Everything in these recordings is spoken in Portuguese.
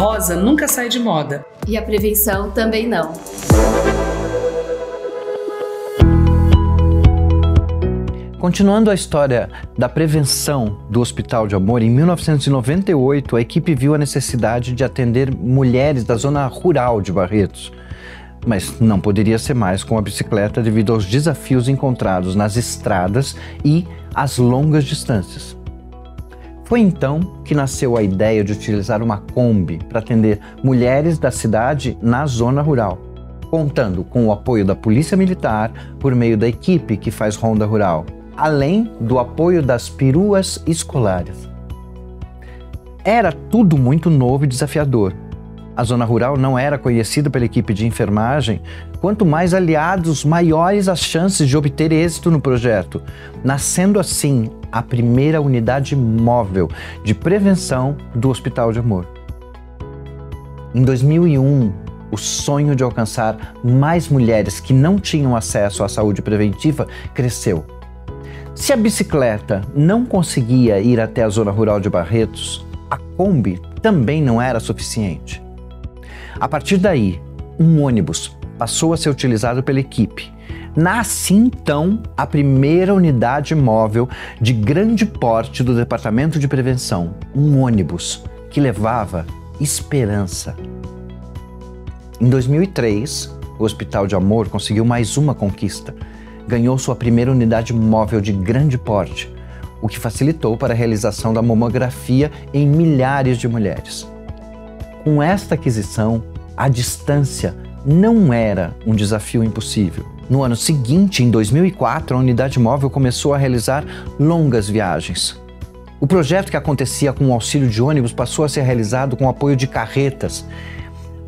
rosa nunca sai de moda. E a prevenção também não. Continuando a história da prevenção do Hospital de Amor, em 1998 a equipe viu a necessidade de atender mulheres da zona rural de Barretos. Mas não poderia ser mais com a bicicleta devido aos desafios encontrados nas estradas e às longas distâncias. Foi então que nasceu a ideia de utilizar uma Kombi para atender mulheres da cidade na zona rural, contando com o apoio da Polícia Militar por meio da equipe que faz ronda rural além do apoio das peruas escolares. Era tudo muito novo e desafiador. A zona rural não era conhecida pela equipe de enfermagem, quanto mais aliados, maiores as chances de obter êxito no projeto, nascendo assim a primeira unidade móvel de prevenção do Hospital de Amor. Em 2001, o sonho de alcançar mais mulheres que não tinham acesso à saúde preventiva cresceu se a bicicleta não conseguia ir até a zona rural de Barretos, a Kombi também não era suficiente. A partir daí, um ônibus passou a ser utilizado pela equipe. Nasce então a primeira unidade móvel de grande porte do Departamento de Prevenção, um ônibus que levava esperança. Em 2003, o Hospital de Amor conseguiu mais uma conquista ganhou sua primeira unidade móvel de grande porte, o que facilitou para a realização da mamografia em milhares de mulheres. Com esta aquisição, a distância não era um desafio impossível. No ano seguinte, em 2004, a unidade móvel começou a realizar longas viagens. O projeto que acontecia com o auxílio de ônibus passou a ser realizado com o apoio de carretas.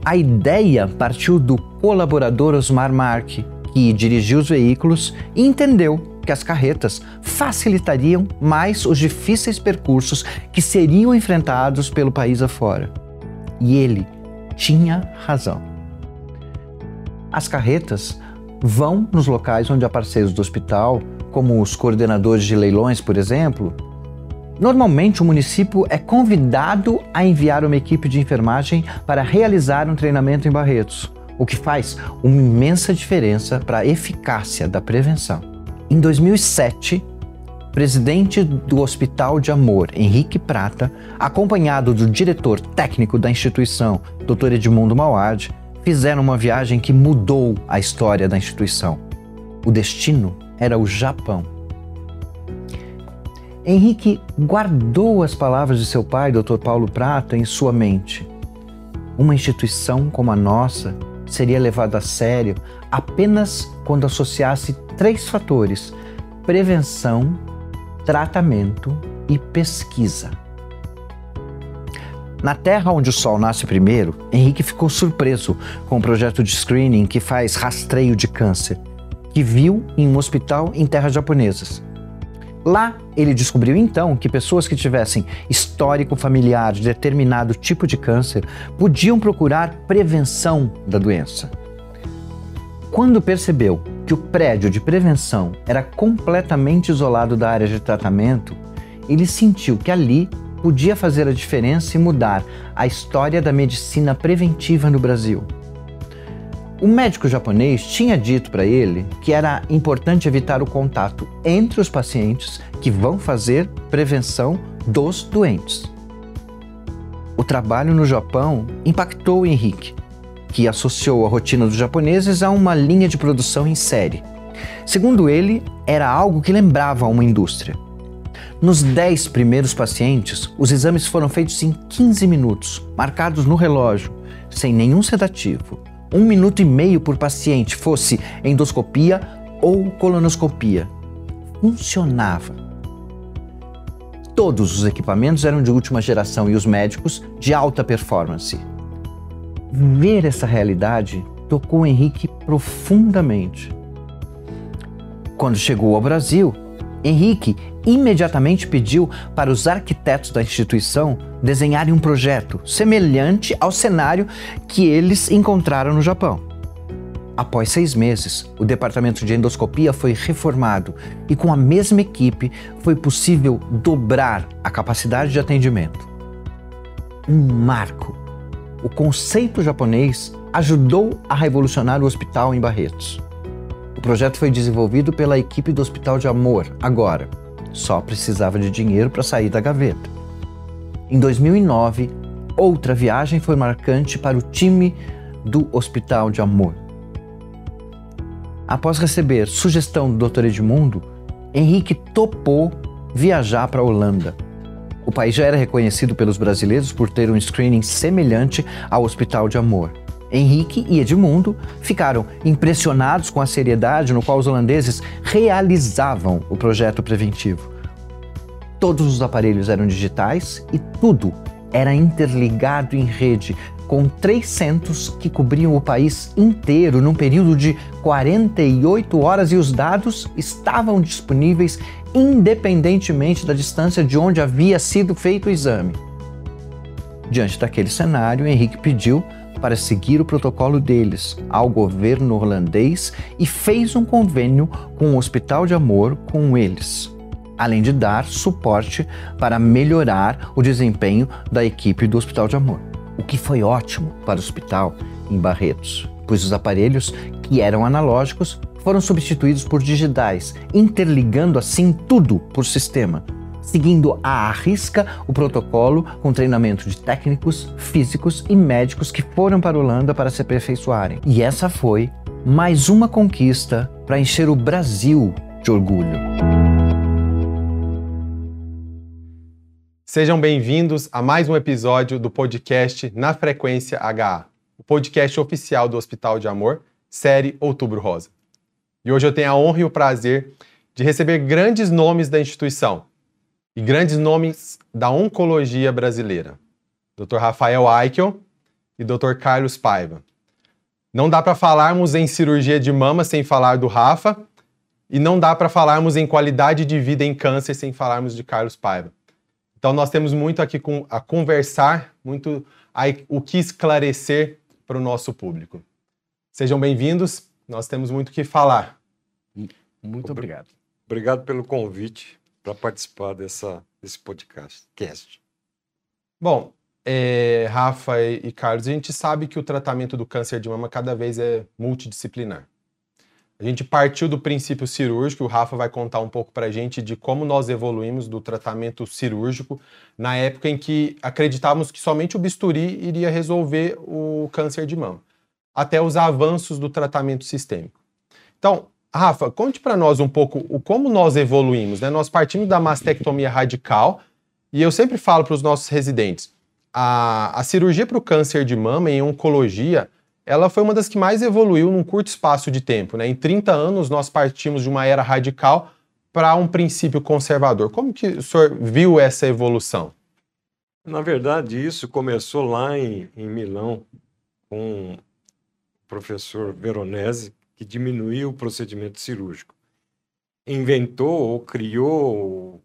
A ideia partiu do colaborador Osmar Marque, que dirigiu os veículos e entendeu que as carretas facilitariam mais os difíceis percursos que seriam enfrentados pelo país afora. E ele tinha razão. As carretas vão nos locais onde há parceiros do hospital, como os coordenadores de leilões, por exemplo. Normalmente, o município é convidado a enviar uma equipe de enfermagem para realizar um treinamento em Barretos o que faz uma imensa diferença para a eficácia da prevenção. Em 2007, presidente do Hospital de Amor, Henrique Prata, acompanhado do diretor técnico da instituição, Dr. Edmundo Mauad, fizeram uma viagem que mudou a história da instituição. O destino era o Japão. Henrique guardou as palavras de seu pai, Dr. Paulo Prata, em sua mente. Uma instituição como a nossa seria levado a sério apenas quando associasse três fatores: prevenção, tratamento e pesquisa. Na terra onde o sol nasce primeiro, Henrique ficou surpreso com o projeto de screening que faz rastreio de câncer, que viu em um hospital em terras japonesas. Lá, ele descobriu então que pessoas que tivessem histórico familiar de determinado tipo de câncer podiam procurar prevenção da doença. Quando percebeu que o prédio de prevenção era completamente isolado da área de tratamento, ele sentiu que ali podia fazer a diferença e mudar a história da medicina preventiva no Brasil. O médico japonês tinha dito para ele que era importante evitar o contato entre os pacientes que vão fazer prevenção dos doentes. O trabalho no Japão impactou o Henrique, que associou a rotina dos japoneses a uma linha de produção em série. Segundo ele, era algo que lembrava uma indústria. Nos 10 primeiros pacientes, os exames foram feitos em 15 minutos, marcados no relógio, sem nenhum sedativo um minuto e meio por paciente, fosse endoscopia ou colonoscopia. Funcionava. Todos os equipamentos eram de última geração e os médicos de alta performance. Ver essa realidade tocou Henrique profundamente. Quando chegou ao Brasil, Henrique imediatamente pediu para os arquitetos da instituição desenharem um projeto semelhante ao cenário que eles encontraram no Japão. Após seis meses, o departamento de endoscopia foi reformado e, com a mesma equipe, foi possível dobrar a capacidade de atendimento. Um marco o conceito japonês ajudou a revolucionar o hospital em Barretos. O projeto foi desenvolvido pela equipe do Hospital de Amor, agora. Só precisava de dinheiro para sair da gaveta. Em 2009, outra viagem foi marcante para o time do Hospital de Amor. Após receber sugestão do Dr. Edmundo, Henrique topou viajar para a Holanda. O país já era reconhecido pelos brasileiros por ter um screening semelhante ao Hospital de Amor. Henrique e Edmundo ficaram impressionados com a seriedade no qual os holandeses realizavam o projeto preventivo. Todos os aparelhos eram digitais e tudo era interligado em rede, com três centros que cobriam o país inteiro num período de 48 horas e os dados estavam disponíveis independentemente da distância de onde havia sido feito o exame. Diante daquele cenário, Henrique pediu para seguir o protocolo deles ao governo holandês e fez um convênio com o Hospital de Amor com eles, além de dar suporte para melhorar o desempenho da equipe do Hospital de Amor, o que foi ótimo para o hospital em Barretos, pois os aparelhos que eram analógicos foram substituídos por digitais, interligando assim tudo por sistema seguindo à risca o protocolo com treinamento de técnicos, físicos e médicos que foram para a Holanda para se aperfeiçoarem. E essa foi mais uma conquista para encher o Brasil de orgulho. Sejam bem-vindos a mais um episódio do podcast Na Frequência HA, o podcast oficial do Hospital de Amor, série Outubro Rosa. E hoje eu tenho a honra e o prazer de receber grandes nomes da instituição, e grandes nomes da oncologia brasileira, Dr. Rafael Eichel e Dr. Carlos Paiva. Não dá para falarmos em cirurgia de mama sem falar do Rafa, e não dá para falarmos em qualidade de vida em câncer sem falarmos de Carlos Paiva. Então nós temos muito aqui com, a conversar, muito a, o que esclarecer para o nosso público. Sejam bem-vindos, nós temos muito o que falar. Muito obrigado. Obrigado pelo convite para participar dessa, desse podcast. Cast. Bom, é, Rafa e Carlos, a gente sabe que o tratamento do câncer de mama cada vez é multidisciplinar. A gente partiu do princípio cirúrgico, o Rafa vai contar um pouco para a gente de como nós evoluímos do tratamento cirúrgico na época em que acreditávamos que somente o bisturi iria resolver o câncer de mama, até os avanços do tratamento sistêmico. Então, Rafa, conte para nós um pouco o como nós evoluímos. Né? Nós partimos da mastectomia radical e eu sempre falo para os nossos residentes, a, a cirurgia para o câncer de mama em oncologia, ela foi uma das que mais evoluiu num curto espaço de tempo. Né? Em 30 anos, nós partimos de uma era radical para um princípio conservador. Como que o senhor viu essa evolução? Na verdade, isso começou lá em, em Milão com o professor Veronese, que diminuiu o procedimento cirúrgico. Inventou ou criou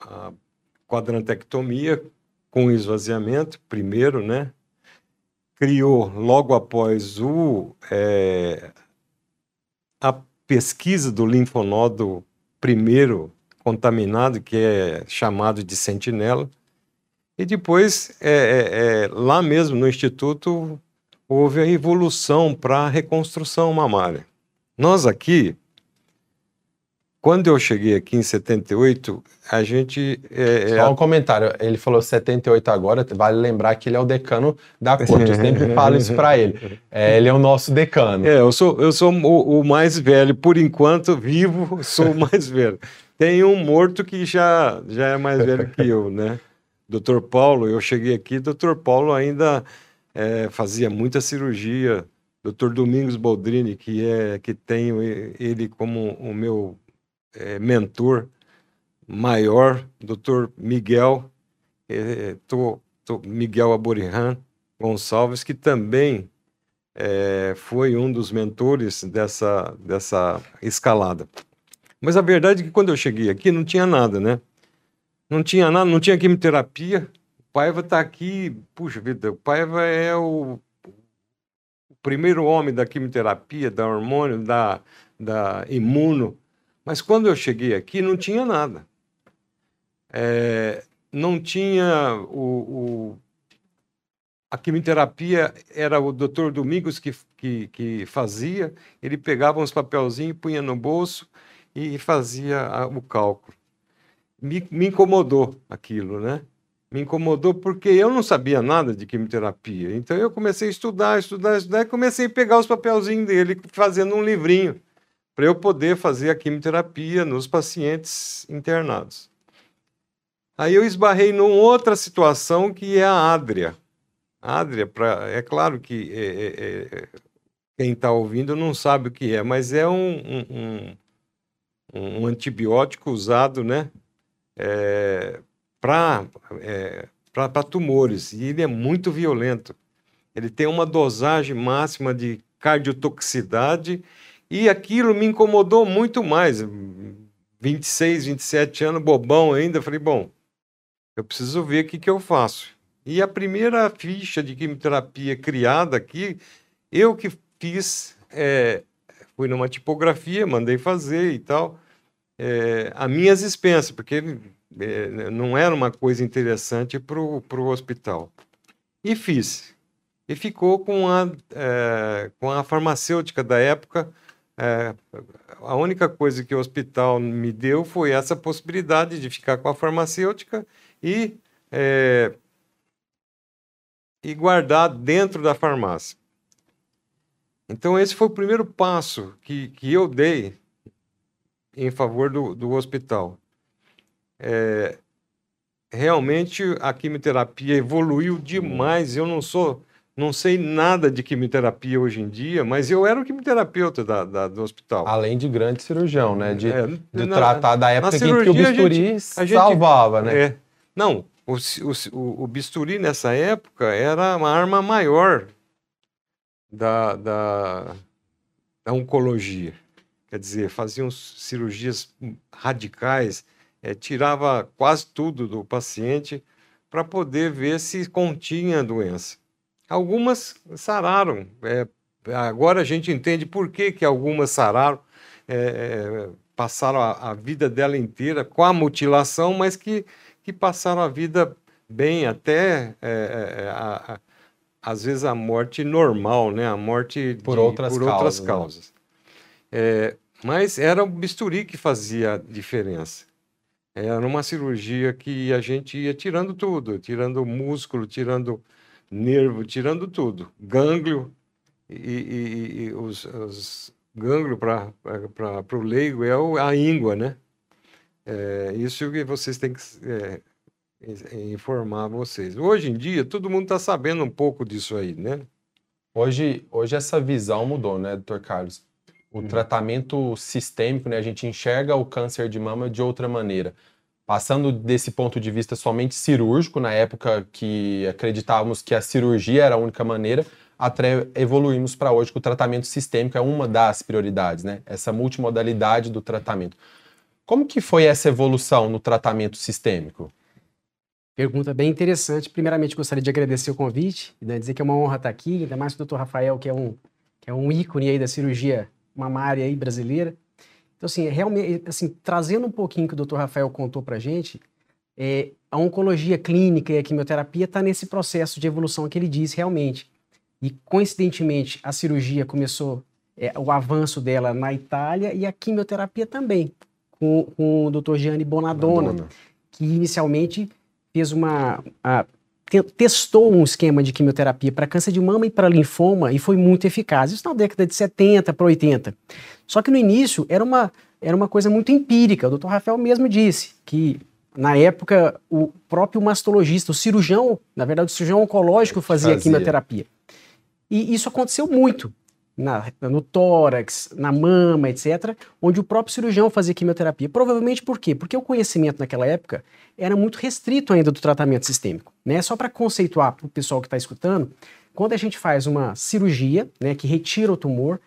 a quadrantectomia com esvaziamento, primeiro, né? Criou logo após o é, a pesquisa do linfonodo primeiro contaminado, que é chamado de sentinela, e depois, é, é, é lá mesmo no Instituto, houve a evolução para a reconstrução mamária. Nós aqui, quando eu cheguei aqui em 78, a gente. É, é Só um comentário, ele falou 78 agora, vale lembrar que ele é o decano da corte, eu sempre falo isso para ele. É, ele é o nosso decano. É, eu sou, eu sou o, o mais velho, por enquanto, vivo, sou o mais velho. Tem um morto que já, já é mais velho que eu, né? Doutor Paulo, eu cheguei aqui, doutor Paulo ainda é, fazia muita cirurgia. Dr. Domingos Boldrini, que é que tenho ele como o meu é, mentor maior, Dr. Miguel, é, tô, tô, Miguel Aborihan Gonçalves, que também é, foi um dos mentores dessa, dessa escalada. Mas a verdade é que quando eu cheguei aqui não tinha nada, né? Não tinha nada, não tinha quimioterapia, Paiva está aqui, puxa vida, o Paiva é o, o, primeiro homem da quimioterapia, da hormônio, da, da imuno. Mas quando eu cheguei aqui, não tinha nada. É, não tinha o, o, a quimioterapia era o doutor Domingos que, que, que fazia, ele pegava uns papelzinhos, punha no bolso e fazia a, o cálculo. Me, me incomodou aquilo, né? Me incomodou porque eu não sabia nada de quimioterapia. Então eu comecei a estudar, estudar, estudar e comecei a pegar os papelzinhos dele, fazendo um livrinho, para eu poder fazer a quimioterapia nos pacientes internados. Aí eu esbarrei numa outra situação que é a Adria. Adria, pra, é claro que é, é, é, quem está ouvindo não sabe o que é, mas é um, um, um, um antibiótico usado né, é, para é, tumores, e ele é muito violento. Ele tem uma dosagem máxima de cardiotoxicidade e aquilo me incomodou muito mais. 26, 27 anos, bobão ainda. Falei, bom, eu preciso ver o que, que eu faço. E a primeira ficha de quimioterapia criada aqui, eu que fiz, é, fui numa tipografia, mandei fazer e tal, é, a minhas expensas, porque é, não era uma coisa interessante para o hospital. E fiz. E ficou com a, é, com a farmacêutica da época. É, a única coisa que o hospital me deu foi essa possibilidade de ficar com a farmacêutica e, é, e guardar dentro da farmácia. Então, esse foi o primeiro passo que, que eu dei em favor do, do hospital. É, realmente a quimioterapia evoluiu demais. Eu não sou, não sei nada de quimioterapia hoje em dia, mas eu era o quimioterapeuta da, da do hospital. Além de grande cirurgião, né? De, é, de na, tratar da época que, que o bisturi a gente, a gente, salvava, né? É, não, o, o, o, bisturi nessa época era uma arma maior da, da, da oncologia. Quer dizer, faziam cirurgias radicais, é, tirava quase tudo do paciente para poder ver se continha a doença. Algumas sararam. É, agora a gente entende por que, que algumas sararam, é, é passaram a, a, vida dela inteira com a mutilação, mas que que passaram a vida bem, até é, é, a, a, às vezes a morte normal, né? A morte por de, outras por causas. Outras causas. Né? É, mas era o bisturi que fazia a diferença. Era uma cirurgia que a gente ia tirando tudo, tirando músculo, tirando nervo, tirando tudo. Gânglio, e, e, e os, os gânglios para o leigo é a íngua, né? É, isso que vocês têm que é, informar vocês. Hoje em dia, todo mundo está sabendo um pouco disso aí, né? Hoje, hoje essa visão mudou, né, doutor Carlos? O hum. tratamento sistêmico, né, a gente enxerga o câncer de mama de outra maneira. Passando desse ponto de vista somente cirúrgico, na época que acreditávamos que a cirurgia era a única maneira, até evoluímos para hoje que o tratamento sistêmico é uma das prioridades, né? Essa multimodalidade do tratamento. Como que foi essa evolução no tratamento sistêmico? Pergunta bem interessante. Primeiramente, gostaria de agradecer o convite né, dizer que é uma honra estar aqui, ainda mais o Dr. Rafael, que é um, que é um ícone aí da cirurgia mamária aí brasileira. Então, assim, realmente, assim, trazendo um pouquinho que o Dr. Rafael contou para gente, é, a oncologia clínica e a quimioterapia está nesse processo de evolução que ele disse realmente. E, coincidentemente, a cirurgia começou, é, o avanço dela na Itália e a quimioterapia também com, com o Dr. Gianni Bonadonna, Bonadonna, que inicialmente fez uma. A, testou um esquema de quimioterapia para câncer de mama e para linfoma e foi muito eficaz. Isso na década de 70 para 80. Só que no início era uma, era uma coisa muito empírica. O Dr. Rafael mesmo disse que na época o próprio mastologista, o cirurgião, na verdade o cirurgião oncológico fazia, fazia. quimioterapia. E isso aconteceu muito na, no tórax, na mama, etc., onde o próprio cirurgião fazia quimioterapia. Provavelmente por quê? Porque o conhecimento naquela época era muito restrito ainda do tratamento sistêmico. Né? Só para conceituar para o pessoal que está escutando, quando a gente faz uma cirurgia né, que retira o tumor,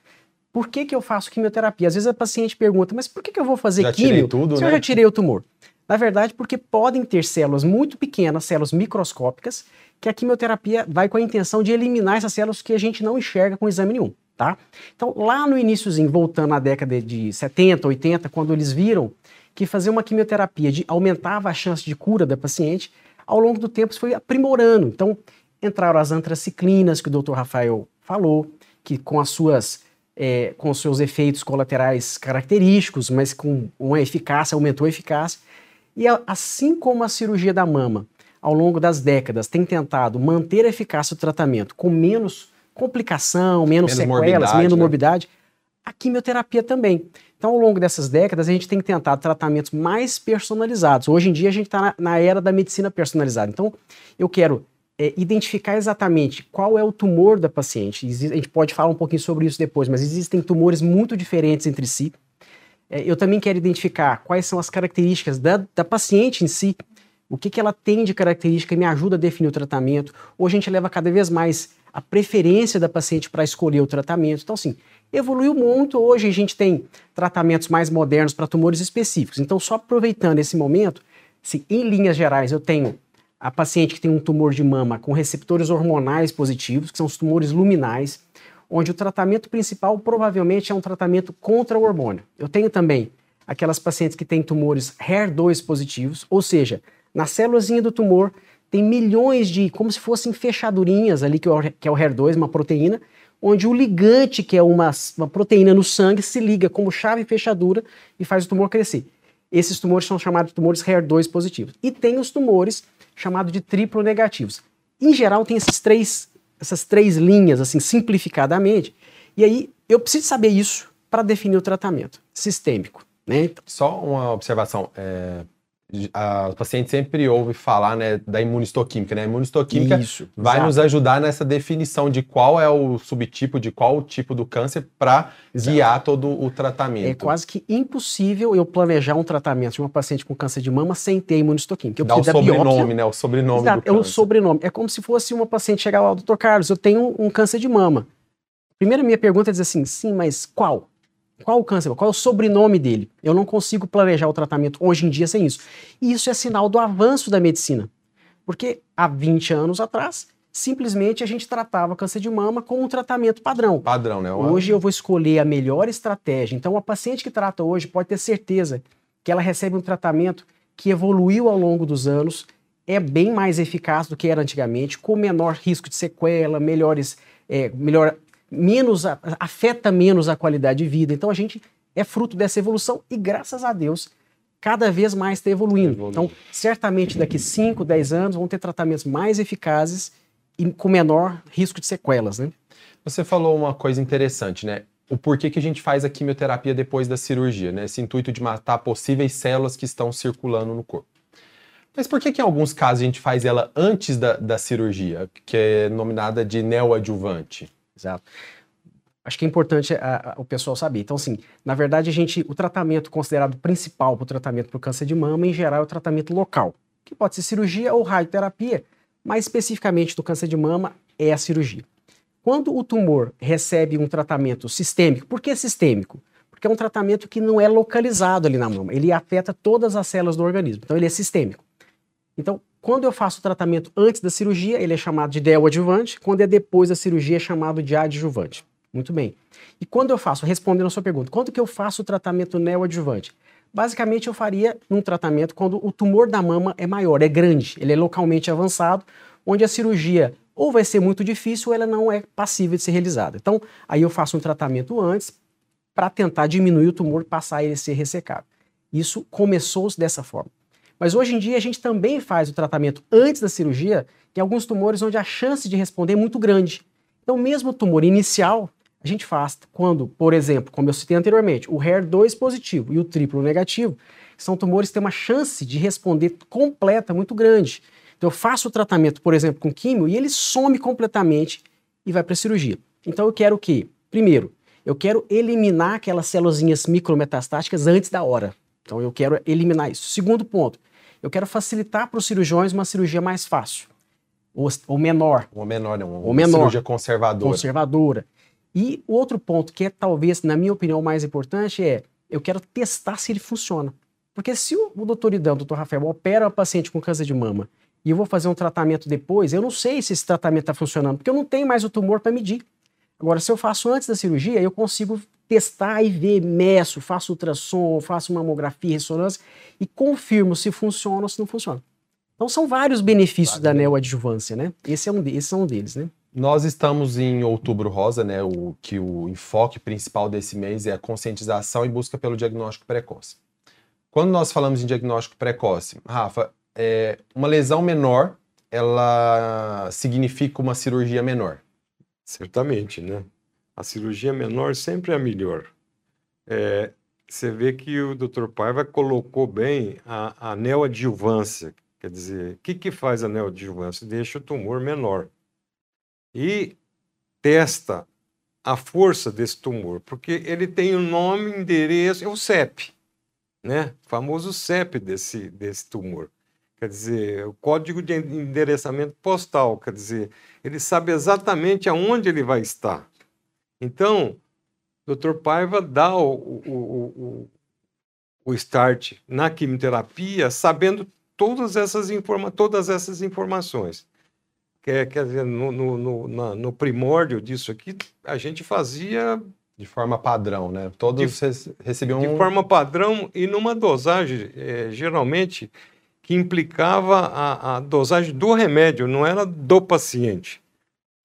por que, que eu faço quimioterapia? Às vezes a paciente pergunta, mas por que, que eu vou fazer já quimio tudo, se né? eu já tirei o tumor? Na verdade, porque podem ter células muito pequenas, células microscópicas, que a quimioterapia vai com a intenção de eliminar essas células que a gente não enxerga com exame nenhum tá? Então, lá no iníciozinho, voltando à década de 70, 80, quando eles viram que fazer uma quimioterapia de, aumentava a chance de cura da paciente, ao longo do tempo isso foi aprimorando. Então, entraram as antraciclinas, que o Dr. Rafael falou, que com as suas é, com seus efeitos colaterais característicos, mas com uma eficácia, aumentou a eficácia. E assim como a cirurgia da mama, ao longo das décadas, tem tentado manter a eficácia do tratamento com menos complicação, menos, menos sequelas, morbidade, menos né? morbidade, a quimioterapia também. Então, ao longo dessas décadas, a gente tem tentado tratamentos mais personalizados. Hoje em dia, a gente está na, na, era da medicina personalizada. Então, eu quero é, identificar exatamente qual é o tumor da paciente. a gente pode falar um pouquinho sobre isso depois, mas existem tumores muito diferentes entre si. É, eu também quero identificar quais são as características da, da paciente em si, o que, que ela tem de característica e me ajuda a definir o tratamento. Hoje a gente leva cada vez mais a preferência da paciente para escolher o tratamento. Então, assim, evoluiu muito. Hoje a gente tem tratamentos mais modernos para tumores específicos. Então, só aproveitando esse momento, se em linhas gerais eu tenho a paciente que tem um tumor de mama com receptores hormonais positivos, que são os tumores luminais, onde o tratamento principal provavelmente é um tratamento contra o hormônio. Eu tenho também aquelas pacientes que têm tumores HER2 positivos, ou seja, na célulazinha do tumor tem milhões de, como se fossem fechadurinhas ali, que é o HER2, uma proteína, onde o ligante, que é uma, uma proteína no sangue, se liga como chave fechadura e faz o tumor crescer. Esses tumores são chamados de tumores HER2 positivos. E tem os tumores chamados de triplo negativos. Em geral, tem esses três, essas três linhas, assim, simplificadamente. E aí, eu preciso saber isso para definir o tratamento sistêmico. Né? Só uma observação. É, a paciente sempre ouve falar né, da imunistoquímica. Né? A imunistoquímica Isso, vai exato. nos ajudar nessa definição de qual é o subtipo, de qual o tipo do câncer, para guiar todo o tratamento. É quase que impossível eu planejar um tratamento de uma paciente com câncer de mama sem ter imunistoquímica. Eu Dá o sobrenome, biópsia. né? O sobrenome exato, do é o sobrenome. É como se fosse uma paciente chegar lá, doutor Carlos, eu tenho um câncer de mama. Primeira minha pergunta é dizer assim, sim, mas qual? Qual o câncer? Qual é o sobrenome dele? Eu não consigo planejar o tratamento hoje em dia sem isso. E isso é sinal do avanço da medicina. Porque há 20 anos atrás, simplesmente a gente tratava câncer de mama com um tratamento padrão. Padrão, né? Hoje eu vou escolher a melhor estratégia. Então, a paciente que trata hoje pode ter certeza que ela recebe um tratamento que evoluiu ao longo dos anos, é bem mais eficaz do que era antigamente, com menor risco de sequela, melhores, é, melhor menos afeta menos a qualidade de vida. Então a gente é fruto dessa evolução e graças a Deus cada vez mais está evoluindo. evoluindo. Então, certamente daqui 5, 10 anos vão ter tratamentos mais eficazes e com menor risco de sequelas, né? Você falou uma coisa interessante, né? O porquê que a gente faz a quimioterapia depois da cirurgia, né? Esse intuito de matar possíveis células que estão circulando no corpo. Mas por que que em alguns casos a gente faz ela antes da, da cirurgia, que é nominada de neoadjuvante? Exato. Acho que é importante a, a, o pessoal saber. Então, assim, na verdade, a gente, o tratamento considerado principal para o tratamento para o câncer de mama, em geral, é o tratamento local, que pode ser cirurgia ou radioterapia, mas especificamente do câncer de mama é a cirurgia. Quando o tumor recebe um tratamento sistêmico, por que sistêmico? Porque é um tratamento que não é localizado ali na mama, ele afeta todas as células do organismo, então ele é sistêmico. Então, quando eu faço o tratamento antes da cirurgia, ele é chamado de neoadjuvante. Quando é depois da cirurgia, é chamado de adjuvante. Muito bem. E quando eu faço, respondendo a sua pergunta, quando que eu faço o tratamento neoadjuvante? Basicamente, eu faria um tratamento quando o tumor da mama é maior, é grande, ele é localmente avançado, onde a cirurgia ou vai ser muito difícil ou ela não é passível de ser realizada. Então, aí eu faço um tratamento antes para tentar diminuir o tumor, passar ele a ser ressecado. Isso começou dessa forma. Mas hoje em dia a gente também faz o tratamento antes da cirurgia em alguns tumores onde a chance de responder é muito grande. Então, mesmo o tumor inicial, a gente faz quando, por exemplo, como eu citei anteriormente, o HER2 positivo e o triplo negativo, são tumores que têm uma chance de responder completa muito grande. Então, eu faço o tratamento, por exemplo, com químio e ele some completamente e vai para a cirurgia. Então, eu quero o quê? Primeiro, eu quero eliminar aquelas células micrometastáticas antes da hora. Então, eu quero eliminar isso. Segundo ponto, eu quero facilitar para os cirurgiões uma cirurgia mais fácil. Ou, ou menor. Ou menor, não. Uma menor. cirurgia conservadora. Conservadora. E o outro ponto, que é talvez, na minha opinião, mais importante, é eu quero testar se ele funciona. Porque se o, o doutor Idão, o doutor Rafael, opera uma paciente com câncer de mama e eu vou fazer um tratamento depois, eu não sei se esse tratamento está funcionando, porque eu não tenho mais o tumor para medir. Agora, se eu faço antes da cirurgia, eu consigo testar e ver, meço, faço ultrassom, faço mamografia, ressonância e confirmo se funciona ou se não funciona. Então são vários benefícios da neoadjuvância, né? Esse é um, de- esse é um deles, né? Nós estamos em Outubro Rosa, né? O, que o enfoque principal desse mês é a conscientização e busca pelo diagnóstico precoce. Quando nós falamos em diagnóstico precoce, Rafa, é, uma lesão menor, ela significa uma cirurgia menor. Certamente, né? A cirurgia menor sempre é a melhor. É, você vê que o Dr. Paiva colocou bem a, a neoadjuvância. Quer dizer, o que, que faz a neoadjuvância? Deixa o tumor menor. E testa a força desse tumor, porque ele tem o nome, endereço, é o CEP, né? O famoso CEP desse, desse tumor. Quer dizer, o código de endereçamento postal, quer dizer, ele sabe exatamente aonde ele vai estar. Então, o Dr. Paiva dá o, o, o, o, start na quimioterapia sabendo todas essas, informa todas essas informações. Quer, quer dizer, no, no, no, na- no primórdio disso aqui, a gente fazia De forma padrão, né? Todos rece- recebiam de forma padrão e numa dosagem, eh, geralmente, que implicava a, a dosagem do remédio, não era do paciente.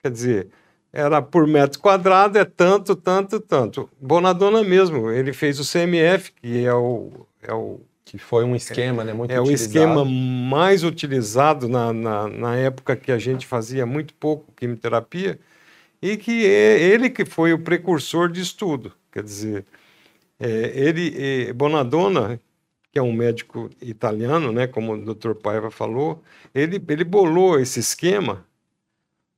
Quer dizer, era por metro quadrado, é tanto, tanto, tanto. Bonadona mesmo, ele fez o CMF, que é o, é o, que foi um esquema, né? Muito é o utilizado. esquema mais utilizado na, na, na época que a gente fazia muito pouco quimioterapia, e que é ele que foi o precursor de estudo. Quer dizer, é, ele, é, Bonadonna, que é um médico italiano, né, como o Dr. Paiva falou, ele, ele bolou esse esquema.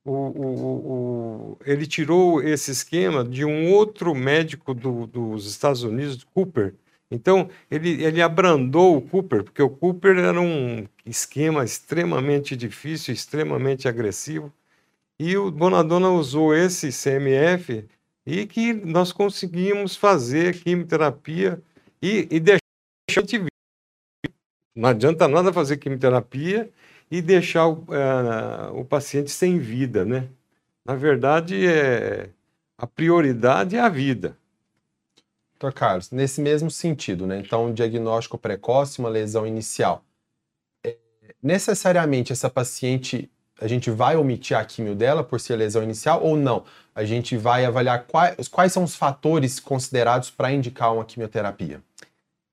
O, o, o- ele tirou esse esquema de um outro médico do- dos Estados Unidos, Cooper. Então, ele, ele abrandou o Cooper, porque o Cooper era um esquema extremamente difícil, extremamente agressivo. E o Bonadonna usou esse CMF e que nós conseguimos fazer quimioterapia e, e deixar a gente vivo. Não adianta nada fazer quimioterapia e deixar o, eh, o paciente sem vida, né? Na verdade, é, a prioridade é a vida. Dr. Carlos, nesse mesmo sentido, né? Então, um diagnóstico precoce, uma lesão inicial. É, necessariamente essa paciente, a gente vai omitir a quimio dela por ser lesão inicial ou não? A gente vai avaliar quais, quais são os fatores considerados para indicar uma quimioterapia.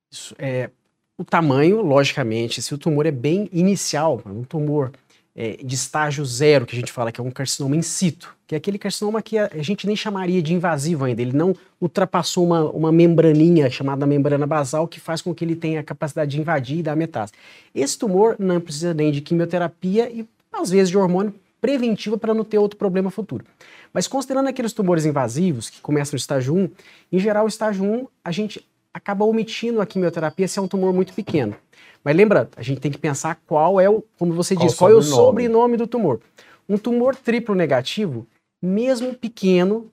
Isso, é, o tamanho, logicamente, se o tumor é bem inicial, um tumor é, de estágio zero, que a gente fala que é um carcinoma in situ, que é aquele carcinoma que a, a gente nem chamaria de invasivo ainda, ele não ultrapassou uma, uma membraninha chamada membrana basal que faz com que ele tenha a capacidade de invadir e dar metástase. Esse tumor não precisa nem de quimioterapia e às vezes de hormônio preventivo para não ter outro problema futuro. Mas considerando aqueles tumores invasivos que começam no estágio 1, em geral, o estágio 1 a gente acaba omitindo a quimioterapia se é um tumor muito pequeno. Mas lembrando, a gente tem que pensar qual é o, como você Qual diz, qual é o sobrenome? do tumor. Um tumor triplo negativo, mesmo pequeno,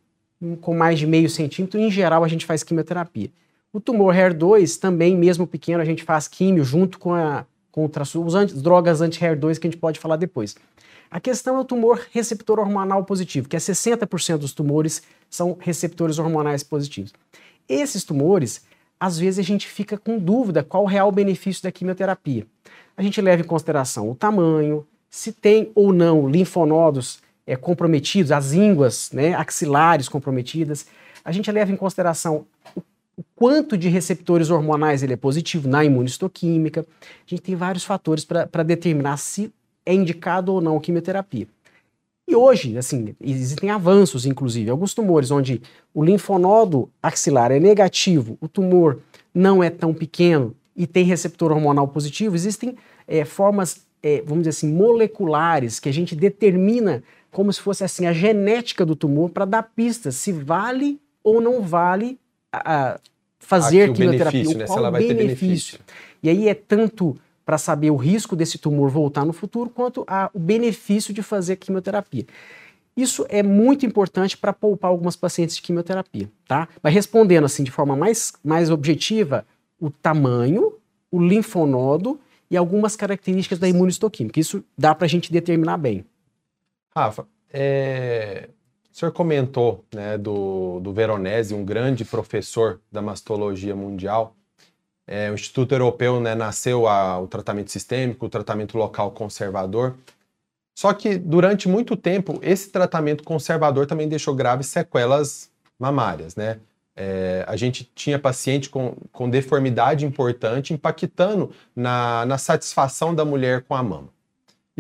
com mais de meio centímetro, em geral a gente faz quimioterapia. O tumor HER2, também, mesmo pequeno, a gente faz químio junto com, a, com os anti- drogas anti-HER2 que a gente pode falar depois. A questão é o tumor receptor hormonal positivo, que é 60% dos tumores são receptores hormonais positivos. Esses tumores, às vezes a gente fica com dúvida qual o real benefício da quimioterapia. A gente leva em consideração o tamanho, se tem ou não linfonodos eh, comprometidos, as ínguas né, axilares comprometidas. A gente leva em consideração o, o quanto de receptores hormonais ele é positivo na imunistoquímica. A gente tem vários fatores para determinar se é indicado ou não quimioterapia. E hoje, assim, existem avanços, inclusive, alguns tumores onde o linfonodo axilar é negativo, o tumor não é tão pequeno e tem receptor hormonal positivo, existem eh, formas, eh, vamos dizer assim, moleculares que a gente determina como se fosse assim a genética do tumor para dar pistas se vale ou não vale a- a fazer Aqui o quimioterapia, benefício, o né? Se qual ela vai ter benefício. benefício. E aí é tanto para saber o risco desse tumor voltar no futuro, quanto a, o benefício de fazer quimioterapia. Isso é muito importante para poupar algumas pacientes de quimioterapia, tá? Mas respondendo assim de forma mais, mais objetiva, o tamanho, o linfonodo e algumas características da imunistoquímica. Isso dá para a gente determinar bem. Rafa, é, o senhor comentou né, do, do Veronese, um grande professor da mastologia mundial. É, o Instituto Europeu né, nasceu a, o tratamento sistêmico, o tratamento local conservador. Só que durante muito tempo, esse tratamento conservador também deixou graves sequelas mamárias, né? É, a gente tinha paciente com, com deformidade importante impactando na, na satisfação da mulher com a mama.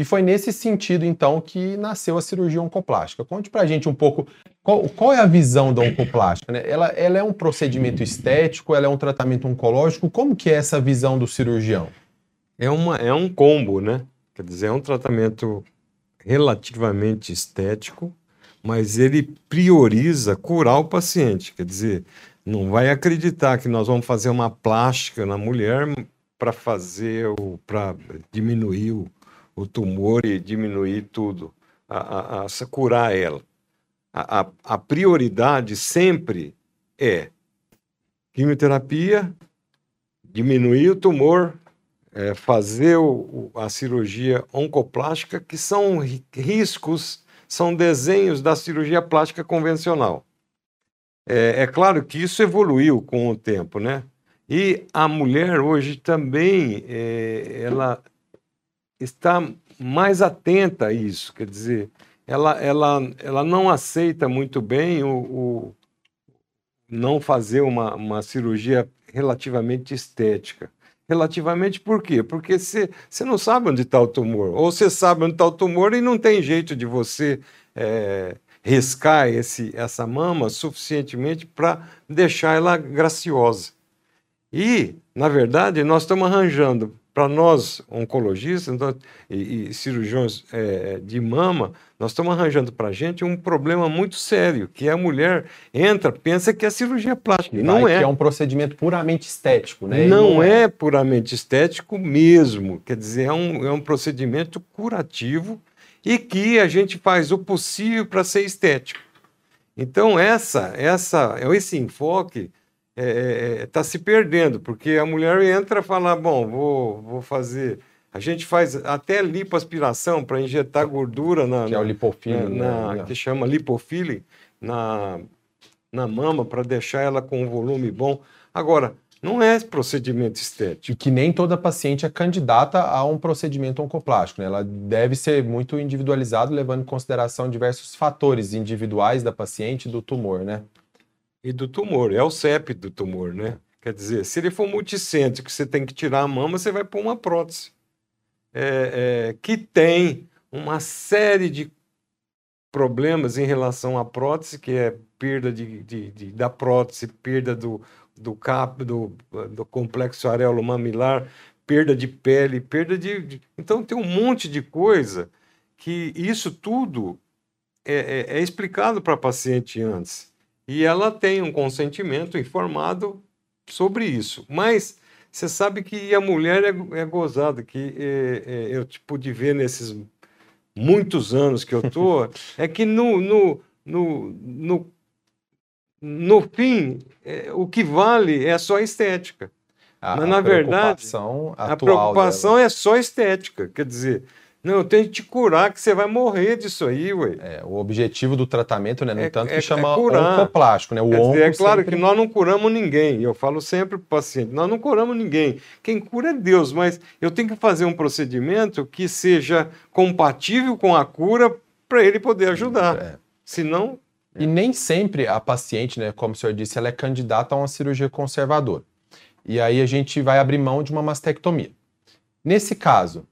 E foi nesse sentido, então, que nasceu a cirurgia oncoplástica. Conte pra gente um pouco qual, qual é a visão da oncoplástica. Né? Ela, ela é um procedimento estético, ela é um tratamento oncológico? Como que é essa visão do cirurgião? É, uma, é um combo, né? Quer dizer, é um tratamento relativamente estético, mas ele prioriza curar o paciente. Quer dizer, não vai acreditar que nós vamos fazer uma plástica na mulher para fazer o para diminuir o, o, tumor e diminuir tudo, a, a, a curar ela. A, a, a prioridade sempre é quimioterapia, diminuir o tumor, é, fazer o, a cirurgia oncoplástica, que são riscos, são desenhos da cirurgia plástica convencional. É, é, claro que isso evoluiu com o tempo, né? E a mulher hoje também, é, ela está mais atenta a isso, quer dizer, ela, ela, ela não aceita muito bem o, o não fazer uma, uma cirurgia relativamente estética. Relativamente por quê? Porque você não sabe onde está o tumor. Ou você sabe onde está o tumor e não tem jeito de você é, riscar esse, essa mama suficientemente para deixar ela graciosa. E, na verdade, nós estamos arranjando para nós, oncologistas nós, e, e, cirurgiões é, de mama, nós estamos arranjando para a gente um problema muito sério, que a mulher entra, pensa que é cirurgia plástica. E não é. Que é um procedimento puramente estético, né? Não, não é. é. puramente estético mesmo. Quer dizer, é um, é um procedimento curativo e que a gente faz o possível para ser estético. Então, essa, essa, esse enfoque está é, é, é tá se perdendo, porque a mulher entra e fala, bom, vou, vou fazer... A gente faz até lipoaspiração para injetar gordura na... Que é o lipofilling. Na, né? Que chama lipofilling na, na mama para deixar ela com um volume bom. Agora, não é procedimento estético. E que nem toda paciente é candidata a um procedimento oncoplástico. Né? Ela deve ser muito individualizado, levando em consideração diversos fatores individuais da paciente do tumor, né? E do tumor. É o CEP do tumor, né? Quer dizer, se ele for multicêntrico, você tem que tirar a mama, você vai pôr uma prótese. É, é, que tem uma série de problemas em relação à prótese, que é perda de, de, de da prótese, perda do, do cap, do, do complexo areolo mamilar, perda de pele, perda de, de, Então tem um monte de coisa que isso tudo é, é, é explicado para paciente antes e ela tem um consentimento informado sobre isso. Mas você sabe que a mulher é, é gozada, que é, é, eu pude ver nesses muitos anos que eu tô, é que no, no, no, no, no fim, é, o que vale é só a estética. A, Mas, na verdade, a preocupação dela. é só estética. Quer dizer, não, eu tenho que te curar, que você vai morrer disso aí, ué. É, o objetivo do tratamento, né? No é, tanto é, que chama é oncoplástico, né? O onco dizer, é claro sempre... que nós não curamos ninguém. Eu falo sempre para o paciente, nós não curamos ninguém. Quem cura é Deus, mas eu tenho que fazer um procedimento que seja compatível com a cura para ele poder ajudar. É. Senão... E nem sempre a paciente, né, como o senhor disse, ela é candidata a uma cirurgia conservadora. E aí a gente vai abrir mão de uma mastectomia. Nesse caso,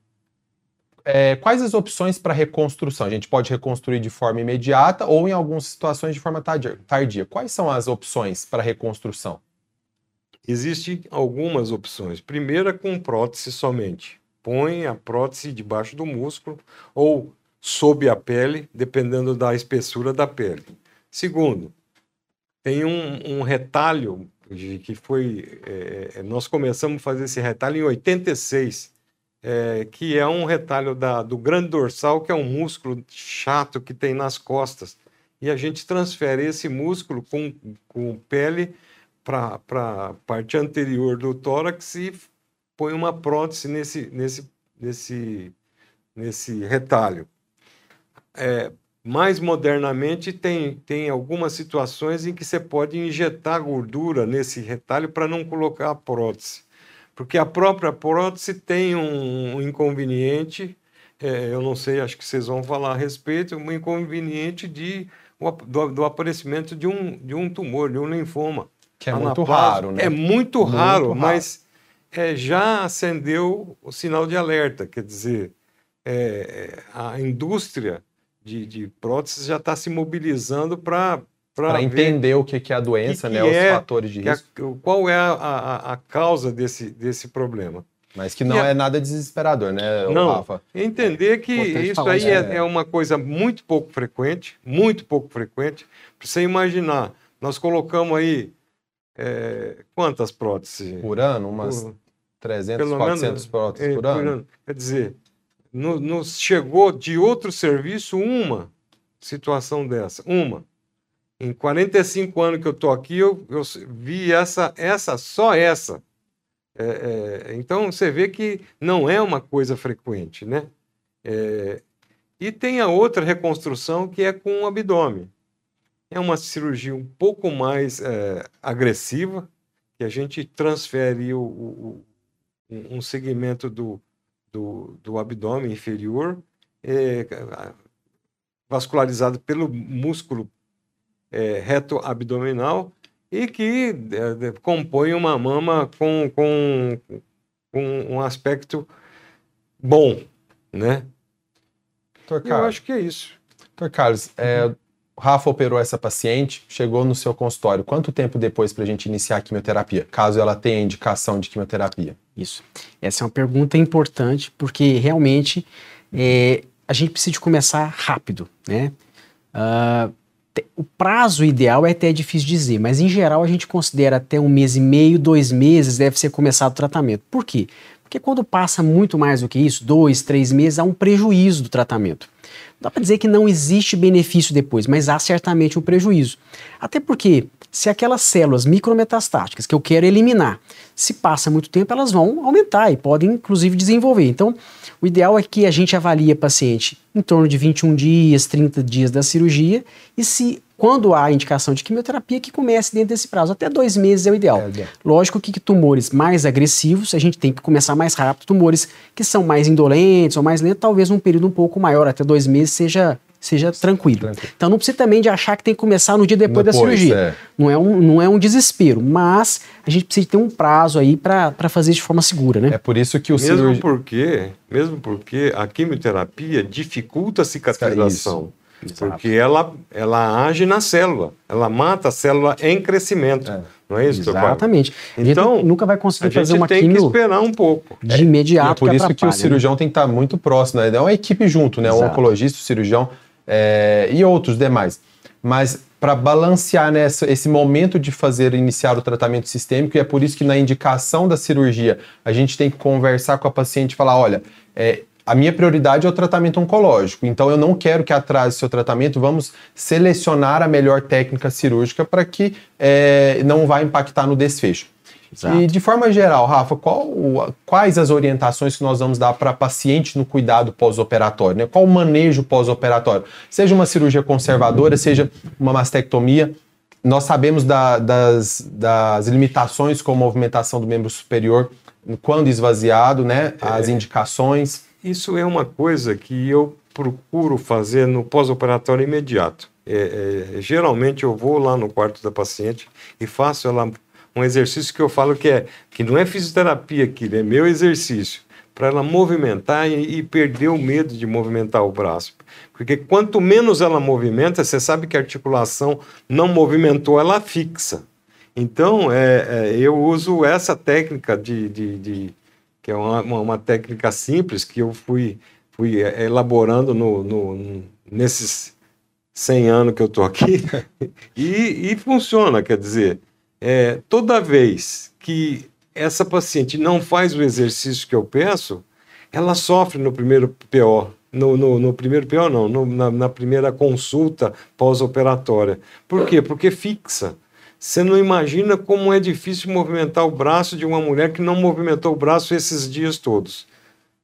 é, quais as opções para reconstrução? A gente pode reconstruir de forma imediata ou em algumas situações de forma tardia. Quais são as opções para reconstrução? Existem algumas opções. Primeira, com prótese somente. Põe a prótese debaixo do músculo ou sob a pele, dependendo da espessura da pele. Segundo, tem um, um retalho que foi. É, nós começamos a fazer esse retalho em 86 é, que é um retalho da, do grande dorsal, que é um músculo chato que tem nas costas. E a gente transfere esse músculo com, com pele para a parte anterior do tórax e põe uma prótese nesse, nesse, nesse, nesse retalho. É, mais modernamente, tem, tem algumas situações em que você pode injetar gordura nesse retalho para não colocar a prótese. Porque a própria prótese tem um inconveniente, é, eu não sei, acho que vocês vão falar a respeito, um inconveniente de, do, do aparecimento de um, de um tumor, de um linfoma. Que é muito raro, né? É muito, Muito raro, raro. mas é, já acendeu o sinal de alerta. Quer dizer, é, a indústria de, de próteses já está se mobilizando para Para entender o que que é a doença, que né? que Os é- fatores de que a- risco. qual é a, a, a causa desse, desse problema. Mas que não E a- é nada desesperador, né, Não. Rafa? Entender que Importante isso aí é, é uma coisa muito pouco frequente, muito pouco frequente. Para você imaginar, nós colocamos aí é, quantas próteses? Por ano, umas Por- 300, pelo 400 menos, próteses é, por ano. Quer dizer, no- nos chegou de outro serviço uma situação dessa, uma. Em 45 anos que eu estou aqui, eu, eu vi essa, essa, só essa. É, é, então você vê que não é uma coisa frequente, né? É, e tem a outra reconstrução que é com o abdômen. É uma cirurgia um pouco mais é, agressiva, que a gente transfere o, o- um um segmento do, do, do abdômen inferior, é, vascularizado pelo músculo é, reto abdominal e que é, compõe uma mama com, com, com um aspecto bom, né? Eu Carlos, acho que é isso. doutor Carlos é, o Rafa operou essa paciente, chegou no seu consultório. Quanto tempo depois para a gente iniciar a quimioterapia? Caso ela tenha indicação de quimioterapia. Isso. Essa é uma pergunta importante, porque realmente é, a gente precisa de começar rápido, né? Te- o prazo ideal é até difícil dizer, mas em geral a gente considera até um mês e meio, dois meses deve ser começado o tratamento. Por quê? Porque quando passa muito mais do que isso, dois, três meses, há um prejuízo do tratamento. Não dá para dizer que não existe benefício depois, mas há certamente um prejuízo. Até porque, se aquelas células micrometastáticas que eu quero eliminar, se passa muito tempo, elas vão aumentar e podem, inclusive, desenvolver. Então, o ideal é que a gente avalie a paciente em torno de 21 dias, 30 dias da cirurgia, e se, quando há indicação de quimioterapia, que comece dentro desse prazo. Até dois meses é o ideal. É o ideal. Lógico que tumores mais agressivos, a gente tem que começar mais rápido. Tumores que são mais indolentes ou mais lentos, talvez um período um pouco maior, até dois meses, seja, seja tranquilo. Tranquilo. Então não precisa também de achar que tem que começar no dia depois, da Depois, cirurgia. é. Não, é um, não é um desespero, mas a gente precisa ter um prazo aí para fazer de forma segura, né? É por isso que o Mesmo cirurgião. porque, mesmo porque a quimioterapia dificulta a cicatrização. Porque ela, ela age na célula, ela mata a célula em crescimento. É. Não é isso? Exatamente. A gente Então, nunca vai conseguir fazer gente uma tem que esperar um pouco. de imediato. é por isso que o né? cirurgião tem que estar muito próximo, né? É uma equipe junto, né? O Exato. oncologista, o cirurgião é, e outros demais. Mas para balancear né, essa- esse momento de fazer iniciar o tratamento sistêmico, e é por isso que na indicação da cirurgia a gente tem que conversar com a paciente e falar: olha, é, a minha prioridade é o tratamento oncológico, então eu não quero que atrase seu tratamento, vamos selecionar a melhor técnica cirúrgica para que é, não vá impactar no desfecho. Exato. E de forma geral, Rafa, qual- quais as orientações que nós vamos dar para paciente no cuidado pós-operatório? Né? Qual o manejo pós-operatório? Seja uma cirurgia conservadora, seja uma mastectomia. Nós sabemos da- das, das limitações com a movimentação do membro superior quando esvaziado, né? As indicações. Isso é uma coisa que eu procuro fazer no pós-operatório imediato. É, é, geralmente eu vou lá no quarto da paciente e faço ela um exercício que eu falo que é que não é fisioterapia aqui, é meu exercício para ela movimentar e, e perder o medo de movimentar o braço. Porque quanto menos ela movimenta, você sabe que a articulação não movimentou, ela fixa. Então, é, é, eu uso essa técnica de, de, de- que é uma, uma, técnica simples que eu fui, fui é, elaborando no- no- nesses 100 anos que eu estou aqui e, e funciona, quer dizer, é, toda vez que essa paciente não faz o exercício que eu peço, ela sofre no primeiro PO. No, no, no primeiro PO, não, no- na, na primeira consulta pós-operatória. Por quê? Porque fixa. Você não imagina como é difícil movimentar o braço de uma mulher que não movimentou o braço esses dias todos.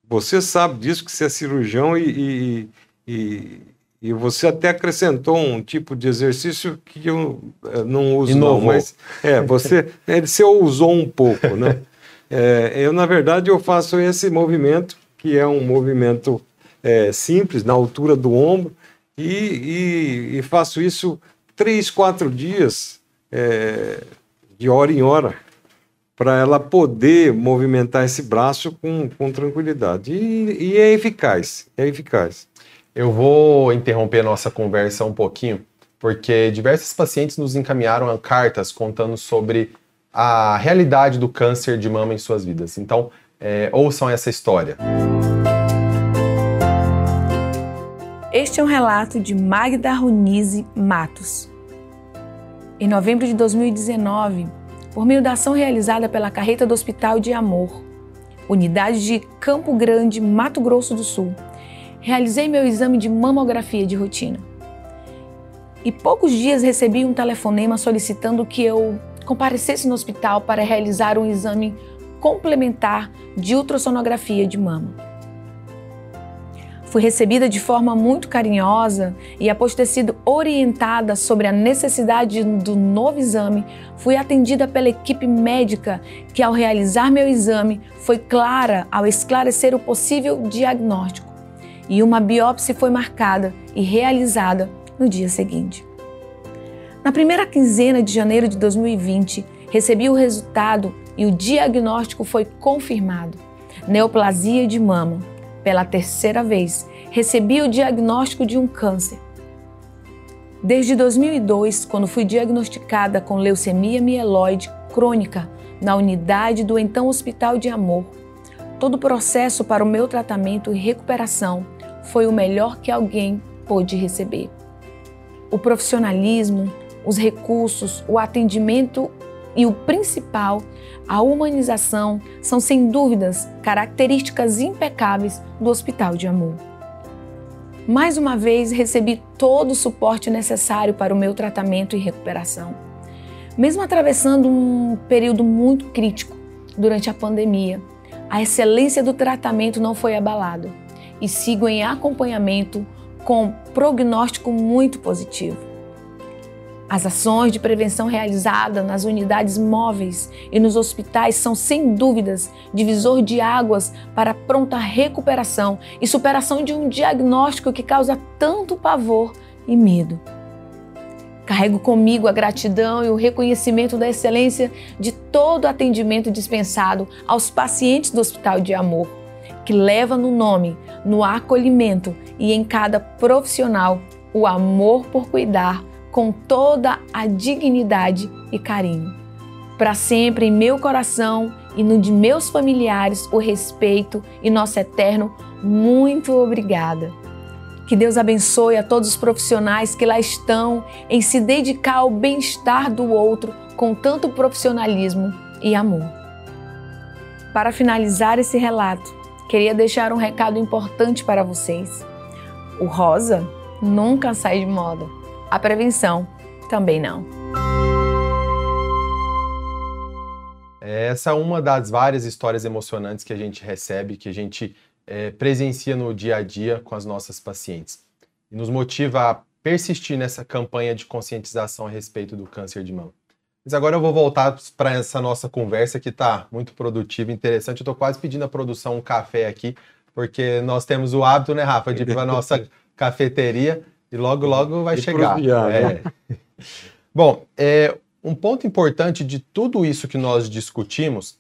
Você sabe disso, que você é cirurgião e, e, e, e você até acrescentou um tipo de exercício que eu eh, não uso, não, mas é, você, é, você usou um pouco, né? É, eu, na verdade, eu faço esse movimento, que é um movimento é, simples, na altura do ombro, e, e, e faço isso três, quatro dias, é, de hora em hora, para ela poder movimentar esse braço com, com tranquilidade. E, e é eficaz, é eficaz. Eu vou interromper nossa conversa um pouquinho, porque diversos pacientes nos encaminharam cartas contando sobre a realidade do câncer de mama em suas vidas. Então, é, ouçam essa história. Este é um relato de Magda Runise Matos. Em novembro de 2019, por meio da ação realizada pela Carreta do Hospital de Amor, unidade de Campo Grande, Mato Grosso do Sul, realizei meu exame de mamografia de rotina. E poucos dias recebi um telefonema solicitando que eu comparecesse no hospital para realizar um exame complementar de ultrassonografia de mama. Fui recebida de forma muito carinhosa e, após ter sido orientada sobre a necessidade do novo exame, fui atendida pela equipe médica que, ao realizar meu exame, foi clara ao esclarecer o possível diagnóstico. E uma biópsia foi marcada e realizada no dia seguinte. Na primeira quinzena de janeiro de 2020, recebi o resultado e o diagnóstico foi confirmado: neoplasia de mama pela terceira vez, recebi o diagnóstico de um câncer. Desde 2002, quando fui diagnosticada com leucemia mieloide crônica na unidade do então Hospital de Amor, todo o processo para o meu tratamento e recuperação foi o melhor que alguém pôde receber. O profissionalismo, os recursos, o atendimento e o principal, a humanização, são sem dúvidas características impecáveis do Hospital de Amor. Mais uma vez recebi todo o suporte necessário para o meu tratamento e recuperação. Mesmo atravessando um período muito crítico durante a pandemia, a excelência do tratamento não foi abalada e sigo em acompanhamento com prognóstico muito positivo. As ações de prevenção realizadas nas unidades móveis e nos hospitais são, sem dúvidas, divisor de águas para a pronta recuperação e superação de um diagnóstico que causa tanto pavor e medo. Carrego comigo a gratidão e o reconhecimento da excelência de todo o atendimento dispensado aos pacientes do Hospital de Amor, que leva no nome, no acolhimento e em cada profissional o amor por cuidar com toda a dignidade e carinho. Para sempre em meu coração e no de meus familiares o respeito e nosso eterno muito obrigada. Que Deus abençoe a todos os profissionais que lá estão em se dedicar ao bem-estar do outro com tanto profissionalismo e amor. Para finalizar esse relato, queria deixar um recado importante para vocês. O rosa nunca sai de moda. A prevenção também não. Essa é uma das várias histórias emocionantes que a gente recebe, que a gente é, presencia no dia a dia com as nossas pacientes. E nos motiva a persistir nessa campanha de conscientização a respeito do câncer de mama. Mas agora eu vou voltar para essa nossa conversa que está muito produtiva, interessante. Eu estou quase pedindo à produção um café aqui, porque nós temos o hábito, né, Rafa, de ir para a nossa cafeteria e logo, logo vai e chegar. É. Né? Bom, é, um ponto importante de tudo isso que nós discutimos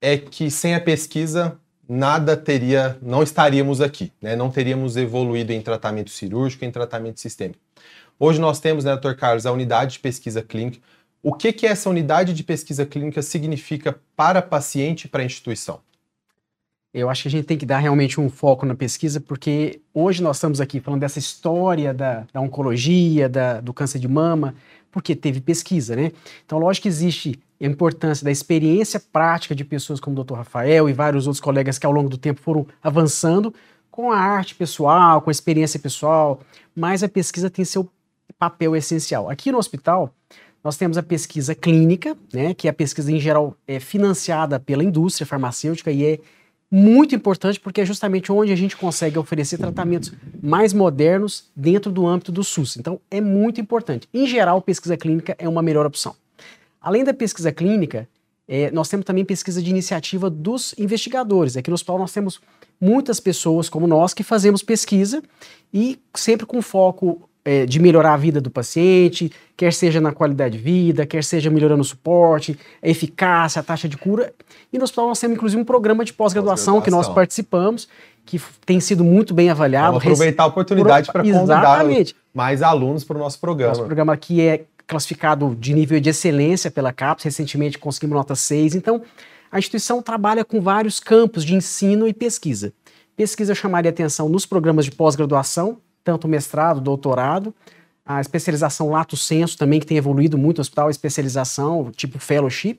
é que sem a pesquisa nada teria, não estaríamos aqui, né? não teríamos evoluído em tratamento cirúrgico, em tratamento sistêmico. Hoje nós temos, né, Dr. Carlos, a unidade de pesquisa clínica. O que, que essa unidade de pesquisa clínica significa para paciente e para instituição? Eu acho que a gente tem que dar realmente um foco na pesquisa, porque hoje nós estamos aqui falando dessa história da, da oncologia, da, do câncer de mama, porque teve pesquisa, né? Então, lógico que existe a importância da experiência prática de pessoas como o Dr. Rafael e vários outros colegas que ao longo do tempo foram avançando com a arte pessoal, com a experiência pessoal, mas a pesquisa tem seu papel essencial. Aqui no hospital, nós temos a pesquisa clínica, né, que é a pesquisa em geral é financiada pela indústria farmacêutica e é muito importante porque é justamente onde a gente consegue oferecer tratamentos mais modernos dentro do âmbito do SUS. Então, é muito importante. Em geral, pesquisa clínica é uma melhor opção. Além da pesquisa clínica, é, nós temos também pesquisa de iniciativa dos investigadores. Aqui no hospital nós temos muitas pessoas como nós que fazemos pesquisa e sempre com foco é, de melhorar a vida do paciente, quer seja na qualidade de vida, quer seja melhorando o suporte, a eficácia, a taxa de cura. E no hospital nós temos inclusive um programa de pós-graduação pós que nós participamos, que tem sido muito bem avaliado. Vamos aproveitar a oportunidade para convidar mais alunos para o nosso programa. Nosso programa aqui é classificado de nível de excelência pela CAPES, recentemente conseguimos nota 6. Então, a instituição trabalha com vários campos de ensino e pesquisa. Pesquisa chamaria atenção nos programas de pós-graduação, tanto mestrado, doutorado, a especialização lato senso também, que tem evoluído muito no hospital, especialização, tipo fellowship,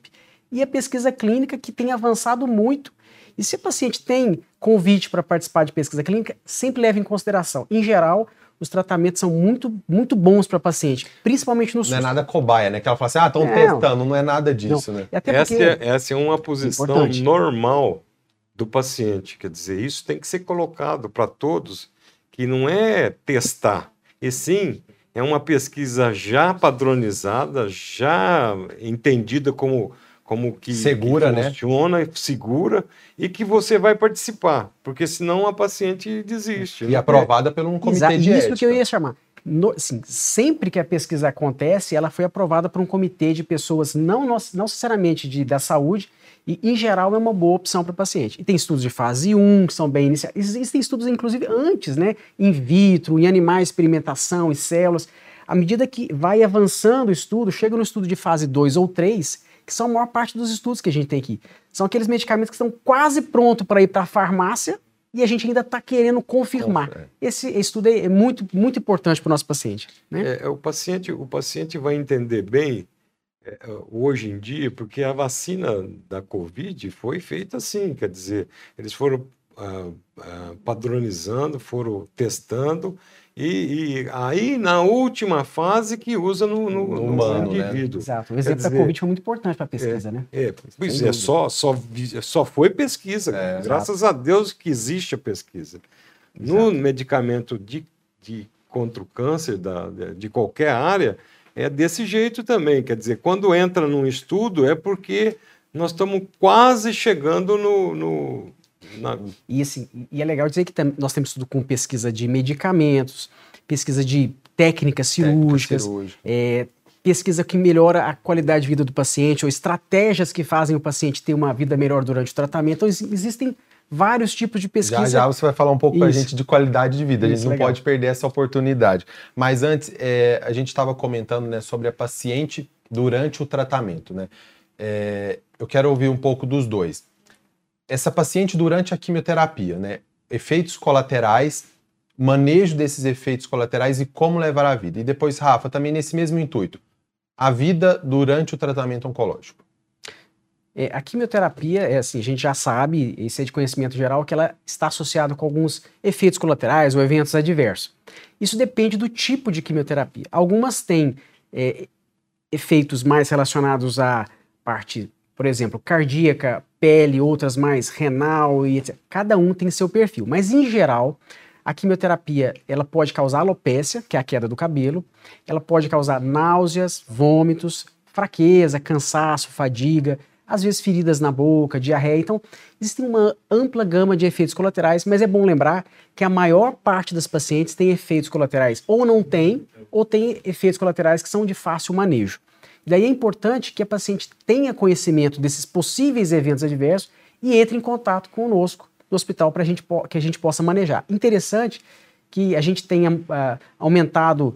e a pesquisa clínica, que tem avançado muito. E se o paciente tem convite para participar de pesquisa clínica, sempre leve em consideração. Em geral, os tratamentos são muito, muito bons para paciente, principalmente no SUS. Não é nada cobaia, né? Que ela fala assim, ah, estão testando, não é nada disso, não. né? Essa é, essa é uma posição importante. normal do paciente, quer dizer, isso tem que ser colocado para todos que não é testar, e sim é uma pesquisa já padronizada, já entendida como como que, segura, que né? funciona, né? segura e que você vai participar, porque senão a paciente desiste. E né? aprovada por um comitê Exato, de isso ética. que eu ia chamar. No, assim, sempre que a pesquisa acontece, ela foi aprovada por um comitê de pessoas não, não necessariamente de, da saúde, e, em geral, é uma boa opção para o paciente. E tem estudos de fase 1, que são bem iniciais. Existem estudos, inclusive, antes, né? In vitro, em animais, experimentação, em células. À medida que vai avançando o estudo, chega no estudo de fase 2 ou 3, que são a maior parte dos estudos que a gente tem aqui. São aqueles medicamentos que estão quase prontos para ir para a farmácia e a gente ainda está querendo confirmar. É. Esse estudo é muito, muito importante para o nosso paciente. Né? É, é, o paciente. O paciente vai entender bem hoje em dia, porque a vacina da Covid foi feita assim, quer dizer, eles foram ah, ah, padronizando, foram testando, e, e, aí na última fase que usa no, no, no humano, né? indivíduo. Né? Exato. O exemplo dizer, da Covid foi muito importante para a pesquisa, é, né? É, pois é, só, só, só foi pesquisa. É, graças exato. a Deus que existe a pesquisa. No exato. medicamento de, de contra o câncer da, de qualquer área, é desse jeito também. Quer dizer, quando entra num estudo é porque nós estamos quase chegando no. no na... e, assim, e é legal dizer que nós temos estudo com pesquisa de medicamentos, pesquisa de técnicas cirúrgicas, Técnica é, pesquisa que melhora a qualidade de vida do paciente, ou estratégias que fazem o paciente ter uma vida melhor durante o tratamento. Então, existem vários tipos de pesquisa. Já, já você vai falar um pouco para a gente de qualidade de vida. Isso, a gente não legal. pode perder essa oportunidade. Mas antes, é, a gente estava comentando né, sobre a paciente durante o tratamento. Né? É, eu quero ouvir um pouco dos dois. Essa paciente durante a quimioterapia, né? efeitos colaterais, manejo desses efeitos colaterais e como levar a vida. E depois, Rafa, também nesse mesmo intuito, a vida durante o tratamento oncológico. É, a quimioterapia, é assim, a gente já sabe, isso é de conhecimento geral, que ela está associada com alguns efeitos colaterais ou eventos adversos. Isso depende do tipo de quimioterapia. Algumas têm é, efeitos mais relacionados à parte, por exemplo, cardíaca, pele, outras mais renal e etc. Cada um tem seu perfil, mas em geral, a quimioterapia ela pode causar alopécia, que é a queda do cabelo, ela pode causar náuseas, vômitos, fraqueza, cansaço, fadiga, às vezes feridas na boca, diarreia. Então, existe uma ampla gama de efeitos colaterais, mas é bom lembrar que a maior parte das pacientes tem efeitos colaterais ou não tem, ou tem efeitos colaterais que são de fácil manejo. Daí é importante que a paciente tenha conhecimento desses possíveis eventos adversos e entre em contato conosco no hospital para que a gente possa manejar. Interessante que a gente tenha uh, aumentado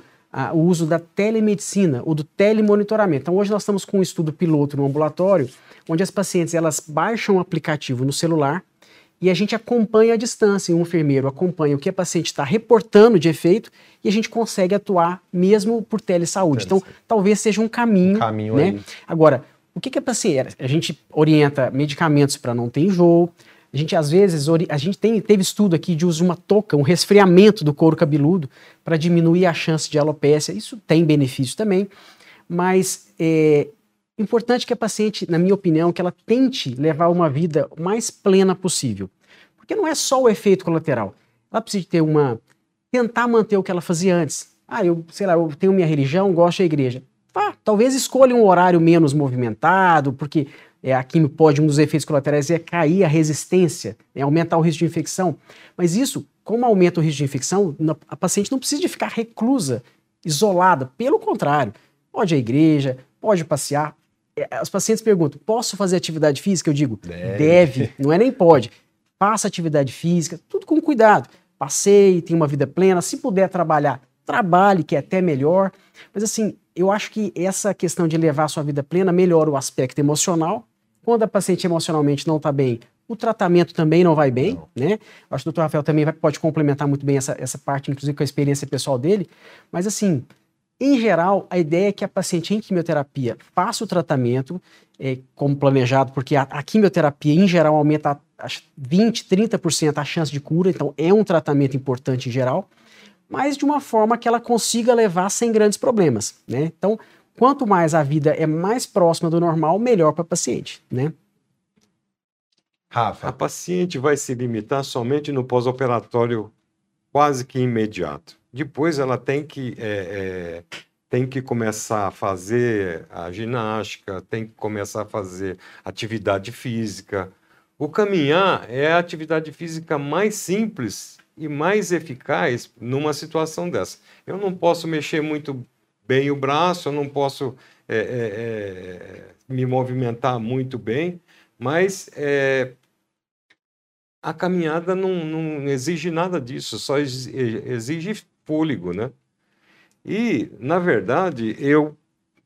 o uso da telemedicina, ou do telemonitoramento. Então, hoje nós estamos com um estudo piloto no ambulatório, onde as pacientes elas baixam o aplicativo no celular e a gente acompanha a distância, um enfermeiro acompanha o que a paciente está reportando de efeito e a gente consegue atuar mesmo por telesaúde. Então, talvez seja um caminho. Um caminho né? Agora, o que, que a paciente. A gente orienta medicamentos para não ter enjoo, a gente, às vezes, a gente tem, teve estudo aqui de uso de uma touca, um resfriamento do couro cabeludo para diminuir a chance de alopécia. Isso tem benefício também, mas é importante que a paciente, na minha opinião, que ela tente levar uma vida mais plena possível. Porque não é só o efeito colateral. Ela precisa ter uma... tentar manter o que ela fazia antes. Ah, eu, sei lá, eu tenho minha religião, gosto da igreja. Ah, talvez escolha um horário menos movimentado, porque é, a quimio pode, um dos efeitos colaterais é cair a resistência, né, aumentar o risco de infecção. Mas isso, como aumenta o risco de infecção, a paciente não precisa de ficar reclusa, isolada. Pelo contrário, pode ir à igreja, pode passear. É, pacientes perguntam: posso fazer atividade física? Eu digo: deve, deve não é nem pode. Faça atividade física, tudo com cuidado. Passeie, tenha uma vida plena. Se puder trabalhar, trabalhe, que é até melhor. Mas assim, eu acho que essa questão de levar a sua vida plena melhora o aspecto emocional. Quando a paciente emocionalmente não está bem, o tratamento também não vai bem, não. né? Acho que o doutor Rafael também vai, pode complementar muito bem essa, essa parte, inclusive com a experiência pessoal dele. Mas assim, em geral, a ideia é que a paciente em quimioterapia faça o tratamento é, como planejado, porque a, a, quimioterapia, em geral, aumenta a, a 20%, 30% a chance de cura, então é um tratamento importante em geral mas de uma forma que ela consiga levar sem grandes problemas, né? Então, quanto mais a vida é mais próxima do normal, melhor para a paciente, né? Rafa. A paciente vai se limitar somente no pós-operatório quase que imediato. Depois ela tem que, é, é, tem que começar a fazer a ginástica, tem que começar a fazer atividade física. O caminhar é a atividade física mais simples e mais eficaz numa situação dessa. Eu não posso mexer muito bem o braço, eu não posso é, é, é, me movimentar muito bem, mas é, a caminhada não, não, exige nada disso, só exige fôlego, né? E, na verdade, eu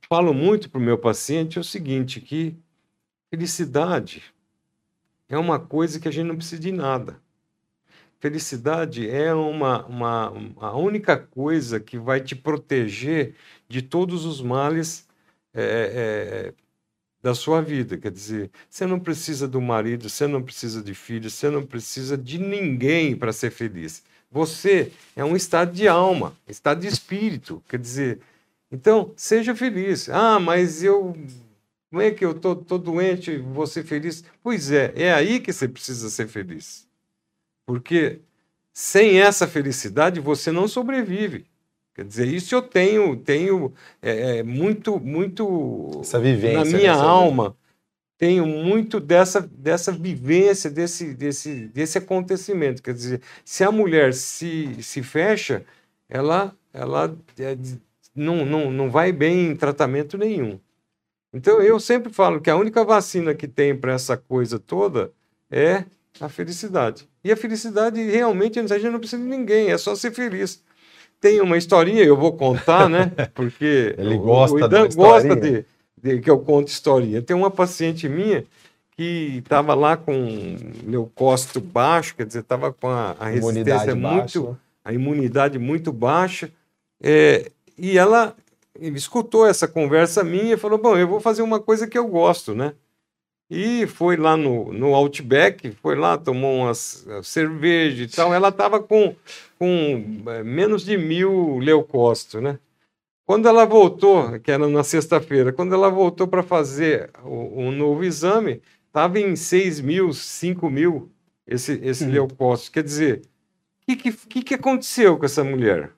falo muito para o meu paciente o seguinte, que felicidade é uma coisa que a gente não precisa de nada. Felicidade é uma, uma, a única coisa que vai te proteger de todos os males é, é, da sua vida. Quer dizer, você não precisa do marido, você não precisa de filhos, você não precisa de ninguém para ser feliz. Você é um estado de alma, estado de espírito. Quer dizer, então seja feliz. Ah, mas eu como é que eu tô, tô doente, vou ser feliz? Pois é, é aí que você precisa ser feliz. Porque sem essa felicidade você não sobrevive. Quer dizer, isso eu tenho, tenho é, é muito, muito essa vivência, na minha alma. Tenho muito dessa, dessa vivência, desse, desse, desse acontecimento. Quer dizer, se a mulher se, se fecha, ela, ela é, não, não, não vai bem em tratamento nenhum. Então, eu sempre falo que a única vacina que tem para essa coisa toda é a felicidade. E a felicidade realmente a gente não precisa de ninguém, é só ser feliz. Tem uma historinha, eu vou contar, né? Porque ele gosta, o Idan gosta de, de, que eu conte historinha. Tem uma paciente minha que estava lá com leucócito baixo, quer dizer, estava com a, a resistência muito, baixa. a imunidade muito baixa, é, e ela escutou essa conversa minha e falou: Bom, eu vou fazer uma coisa que eu gosto, né? E foi lá no, no Outback, foi lá, tomou umas eh, cerveja e tal. Ela estava com, com é, menos de mil leucócitos, né? Quando ela voltou, que era na sexta-feira, quando ela voltou para fazer o, o, novo exame, estava em 6 mil, 5 mil esse, esse hum. leucócito. Quer dizer, o que, que, que aconteceu com essa mulher? O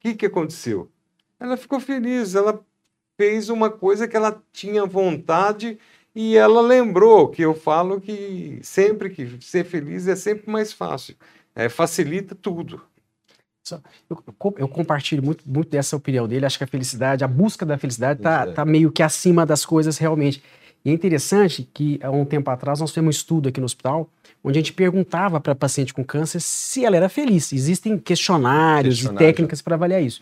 que, que aconteceu? Ela ficou feliz, ela fez uma coisa que ela tinha vontade e ela lembrou que eu falo que sempre que ser feliz é sempre mais fácil, é, facilita tudo. Eu, eu, compartilho muito, muito dessa opinião dele. Acho que a felicidade, a busca da felicidade, está tá meio que acima das coisas realmente. E é interessante que há um tempo atrás nós fizemos um estudo aqui no hospital onde a gente perguntava para paciente com câncer se ela era feliz. Existem questionários e técnicas para avaliar isso.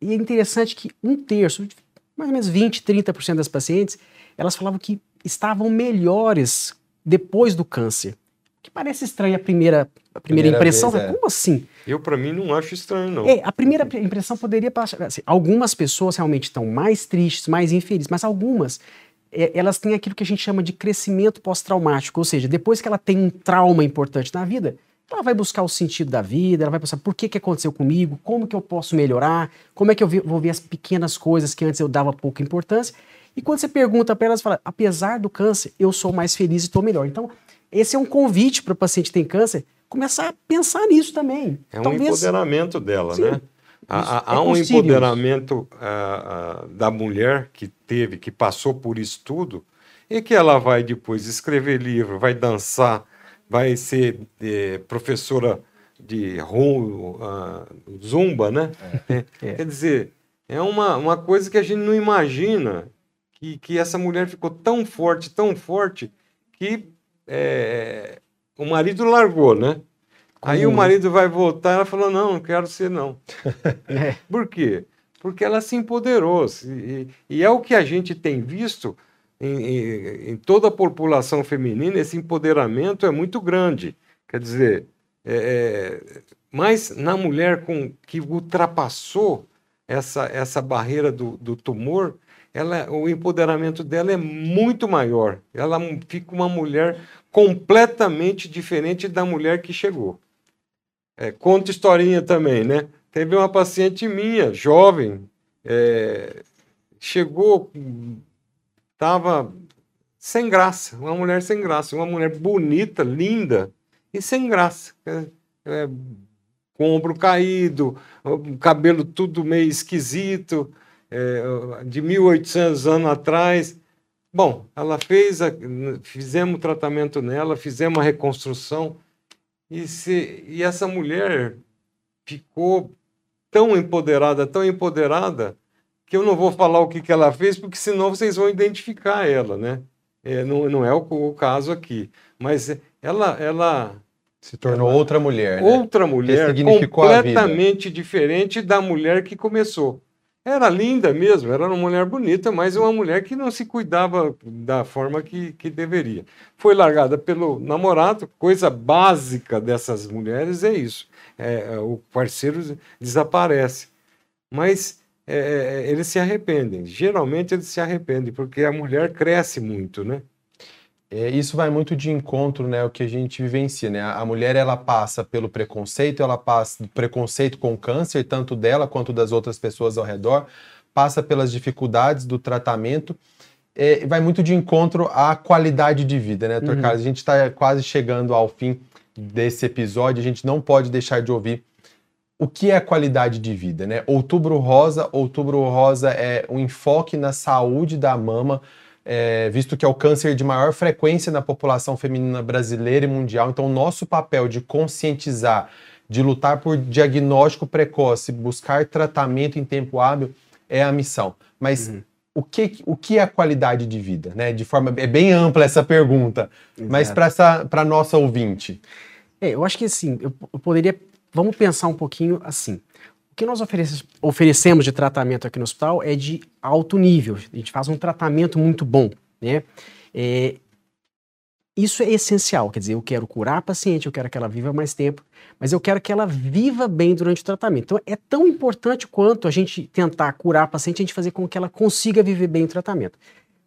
E é interessante que um terço, mais ou menos 20, 30% das pacientes elas falavam que estavam melhores depois do câncer. Que parece estranho a primeira, a primeira, primeira impressão. Vez, é. Como assim? Eu, para mim, não acho estranho, não. É, a primeira impressão poderia passar. Assim, algumas pessoas realmente estão mais tristes, mais infelizes, mas algumas é, elas têm aquilo que a gente chama de crescimento pós-traumático, ou seja, depois que ela tem um trauma importante na vida, ela vai buscar o sentido da vida, ela vai pensar por que, que aconteceu comigo, como que eu posso melhorar, como é que eu vou ver as pequenas coisas que antes eu dava pouca importância, e quando você pergunta para elas, fala, apesar do câncer, eu sou mais feliz e estou melhor. Então, esse é um convite para o paciente que tem câncer começar a pensar nisso também. É Talvez... um empoderamento dela, Sim. né? Há, há é um empoderamento uh, uh, da mulher que teve, que passou por isso tudo, e que ela vai depois escrever livro, vai dançar, vai ser é, professora de rum, uh, zumba, né? É. É. Quer dizer, é uma, uma coisa que a gente não imagina que, que essa mulher ficou tão forte, tão forte, que é, o marido largou, né? Aí o marido vai voltar, ela falou, não, não quero ser não. É. Por quê? Porque ela se empoderou. E, e, é o que a gente tem visto em, em, em, toda a população feminina, esse empoderamento é muito grande. Quer dizer, é, é, mas na mulher com, que ultrapassou essa, essa barreira do, do tumor, ela, o empoderamento dela é muito maior. Ela fica uma mulher completamente diferente da mulher que chegou. É, conta historinha também, né? Teve uma paciente minha, jovem, é, chegou, estava sem graça, uma mulher sem graça, uma mulher bonita, linda e sem graça. É, é, com ombro caído, o cabelo tudo meio esquisito, é, de 1800 anos atrás. Bom, ela fez, a, fizemos tratamento nela, fizemos a reconstrução, e, se, e essa mulher ficou tão empoderada, tão empoderada, que eu não vou falar o que, que ela fez, porque senão vocês vão identificar ela, né? É, não, não é o, o, caso aqui. Mas ela, ela se tornou ela, outra mulher. Né? Outra mulher, completamente diferente da mulher que começou. Era linda mesmo, era uma mulher bonita, mas uma mulher que não se cuidava da forma que, que deveria. Foi largada pelo namorado, coisa básica dessas mulheres é isso. É, é o parceiro desaparece. Mas é, é, eles se arrependem. Geralmente eles se arrependem, porque a mulher cresce muito, né? É, isso vai muito de encontro, né, o que a gente vivencia, né? A mulher ela passa pelo preconceito, ela passa preconceito com câncer, tanto dela quanto das outras pessoas ao redor, passa pelas dificuldades do tratamento, é, vai muito de encontro à qualidade de vida, né, Dr. Uhum. Carlos? A gente está quase chegando ao fim desse episódio, a gente não pode deixar de ouvir o que é qualidade de vida, né? Outubro Rosa, Outubro Rosa é um enfoque na saúde da mama, é, visto que é o câncer de maior frequência na população feminina brasileira e mundial. Então, nosso papel de conscientizar, de lutar por diagnóstico precoce, buscar tratamento em tempo hábil é a missão. Mas uhum. o, que, o que é a qualidade de vida? Né? De forma é bem ampla essa pergunta, Exato. mas para a nossa ouvinte. É, eu acho que assim, eu, eu poderia. Vamos pensar um pouquinho assim. O que nós oferecemos de tratamento aqui no hospital é de alto nível. A gente faz um tratamento muito bom, né? É, isso é essencial, quer dizer, eu quero curar a paciente, eu quero que ela viva mais tempo, mas eu quero que ela viva bem durante o tratamento. Então, é tão importante quanto a gente tentar curar a paciente, a gente fazer com que ela consiga viver bem o tratamento.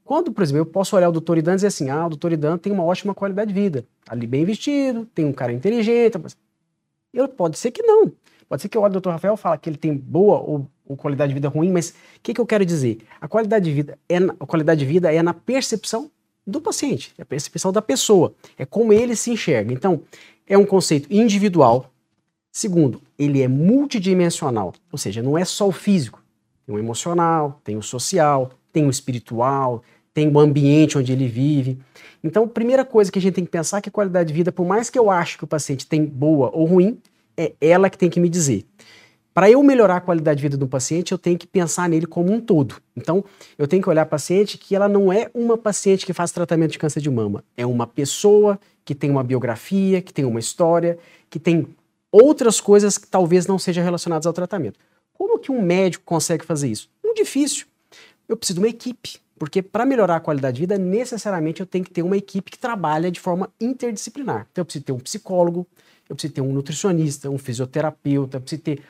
Quando, por exemplo, eu posso olhar o doutor Idan e dizer assim, ah, o doutor Idan tem uma ótima qualidade de vida, ali bem vestido, tem um cara inteligente, eu, pode ser que não. Pode ser que eu olhe o Dr. Rafael fala que ele tem boa ou, ou qualidade de vida ruim, mas o que, que eu quero dizer? A qualidade de vida é na, a qualidade de vida é na percepção do paciente, é a percepção da pessoa, é como ele se enxerga. Então, é um conceito individual. Segundo, ele é multidimensional, ou seja, não é só o físico. Tem o emocional, tem o social, tem o espiritual, tem o ambiente onde ele vive. Então, a primeira coisa que a gente tem que pensar é que a qualidade de vida, por mais que eu ache que o paciente tem boa ou ruim, é ela que tem que me dizer. Para eu melhorar a qualidade de vida do paciente, eu tenho que pensar nele como um todo. Então, eu tenho que olhar a paciente que ela não é uma paciente que faz tratamento de câncer de mama, é uma pessoa que tem uma biografia, que tem uma história, que tem outras coisas que talvez não sejam relacionadas ao tratamento. Como que um médico consegue fazer isso? Muito difícil. Eu preciso de uma equipe, porque para melhorar a qualidade de vida, necessariamente eu tenho que ter uma equipe que trabalha de forma interdisciplinar. Então, eu preciso ter um psicólogo, eu preciso ter um nutricionista, um fisioterapeuta, eu preciso ter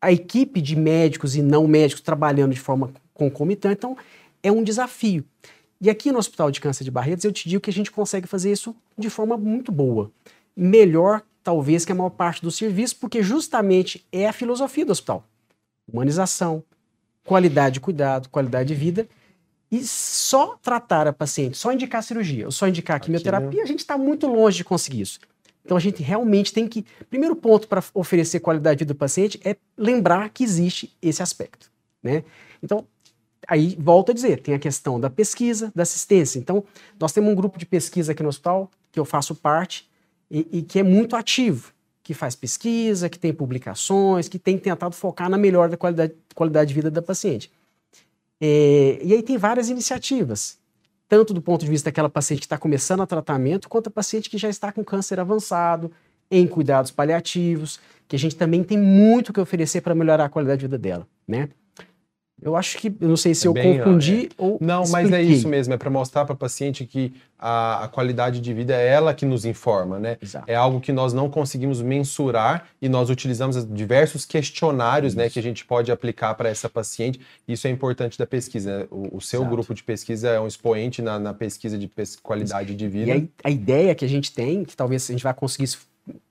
a equipe de médicos e não médicos trabalhando de forma concomitante. Então, é um desafio. E aqui no Hospital de Câncer de Barretos, eu te digo que a gente consegue fazer isso de forma muito boa. Melhor, talvez, que a maior parte do serviço, porque justamente é a filosofia do hospital. Humanização, qualidade de cuidado, qualidade de vida. E só tratar a paciente, só indicar cirurgia, ou só indicar quimioterapia, a gente está muito longe de conseguir isso. Então a gente realmente tem que. Primeiro ponto para oferecer qualidade de vida do paciente é lembrar que existe esse aspecto. Né? Então, aí, volto a dizer, tem a questão da pesquisa, da assistência. Então, nós temos um grupo de pesquisa aqui no hospital, que eu faço parte, e, e que é muito ativo, que faz pesquisa, que tem publicações, que tem tentado focar na melhor da qualidade, qualidade de vida da paciente. É, e aí tem várias iniciativas, tanto do ponto de vista daquela paciente que está começando o tratamento, quanto a paciente que já está com câncer avançado, em cuidados paliativos, que a gente também tem muito que oferecer para melhorar a qualidade de vida dela, né? Eu acho que, eu não sei se É eu bem, confundi é. ou Não, mas é expliquei. isso mesmo, é para mostrar para a paciente que a, a qualidade de vida é ela que nos informa, né? Exato. É algo que nós não conseguimos mensurar e nós utilizamos diversos questionários, né, que a gente pode aplicar para essa paciente. Isso é importante da pesquisa. né? O, o seu Exato. grupo de pesquisa é um expoente na, na pesquisa de pes- qualidade de vida. E aí, a ideia que a gente tem, que talvez a gente vai conseguir isso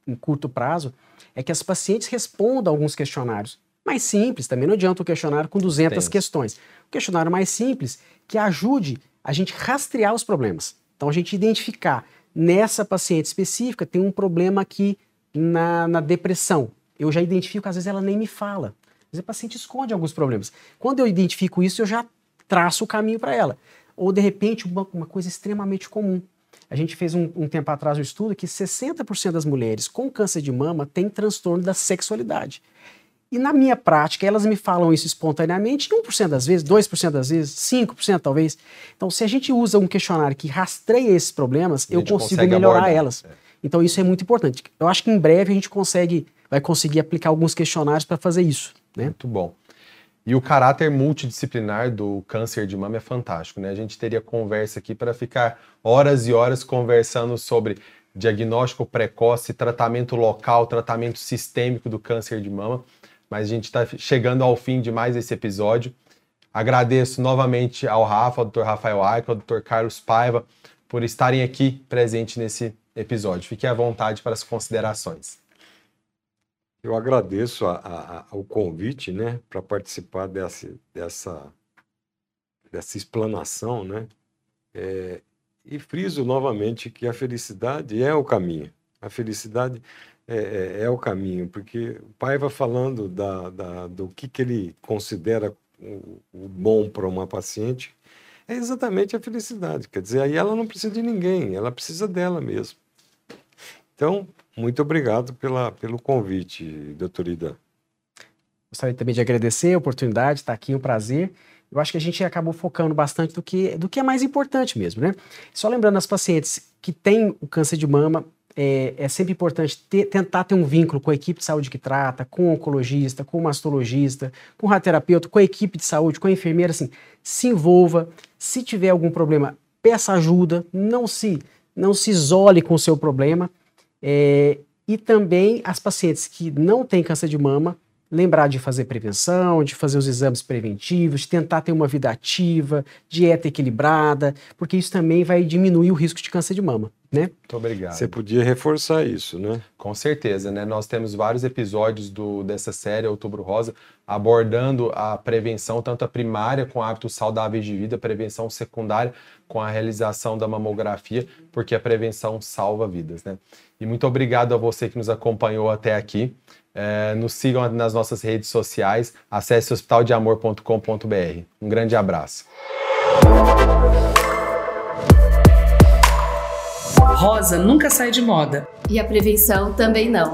em curto prazo, é que as pacientes respondam alguns questionários mais simples. Também não adianta o questionário com 200 Extenso. questões. O questionário mais simples que ajude a gente rastrear os problemas. Então, a gente identificar nessa paciente específica tem um problema aqui na, na depressão. Eu já identifico, às vezes ela nem me fala. Às vezes a paciente esconde alguns problemas. Quando eu identifico isso, eu já traço o caminho para ela. Ou, de repente, uma, uma coisa extremamente comum. A gente fez um, um tempo atrás um estudo que 60% das mulheres com câncer de mama têm transtorno da sexualidade. E na minha prática, elas me falam isso espontaneamente, 1% das vezes, 2% das vezes, 5% talvez. Então, se a gente usa um questionário que rastreia esses problemas, eu consigo melhorar abordar. elas. É. Então, isso é muito importante. Eu acho que em breve a gente consegue, vai conseguir aplicar alguns questionários para fazer isso. Né? Muito bom. E o caráter multidisciplinar do câncer de mama é fantástico, né? A gente teria conversa aqui para ficar horas e horas conversando sobre diagnóstico precoce, tratamento local, tratamento sistêmico do câncer de mama. Mas a gente está chegando ao fim de mais esse episódio. Agradeço novamente ao Rafa, ao Dr. Rafael Aica, ao Dr. Carlos Paiva, por estarem aqui presentes nesse episódio. Fique à vontade para as considerações. Eu agradeço a- a- a- o convite, né, para participar dessa, dessa, dessa explanação, né, É, e friso novamente que a felicidade é o caminho. A felicidade é, é- é o caminho, porque o pai vai falando da, da- do que, que ele considera o, o bom para uma paciente, é exatamente a felicidade. Quer dizer, aí ela não precisa de ninguém, ela precisa dela mesmo. Então, muito obrigado pela, pelo convite, doutor Ida. Gostaria também de agradecer a oportunidade, estar aqui, um prazer. Eu acho que a gente acabou focando bastante do que, do que é mais importante mesmo, né? Só lembrando as pacientes que têm o câncer de mama, é, é sempre importante ter- tentar ter um vínculo com a equipe de saúde que trata, com o oncologista, com o mastologista, com o radioterapeuta, com a equipe de saúde, com a enfermeira, assim, se envolva. Se tiver algum problema, peça ajuda, não se, não se isole com o seu problema. É, e também as pacientes que não têm câncer de mama, lembrar de fazer prevenção, de fazer os exames preventivos, de tentar ter uma vida ativa, dieta equilibrada, porque isso também vai diminuir o risco de câncer de mama, né? Muito obrigado. Você podia reforçar isso, né? Com certeza, né? Nós temos vários episódios do, dessa série Outubro Rosa abordando a prevenção, tanto a primária com hábitos saudáveis de vida, prevenção secundária com a realização da mamografia, porque a prevenção salva vidas, né? E muito obrigado a você que nos acompanhou até aqui. É, nos sigam nas nossas redes sociais, acesse hospitaldeamor.com.br. Um grande abraço. Rosa nunca sai de moda. E a prevenção também não.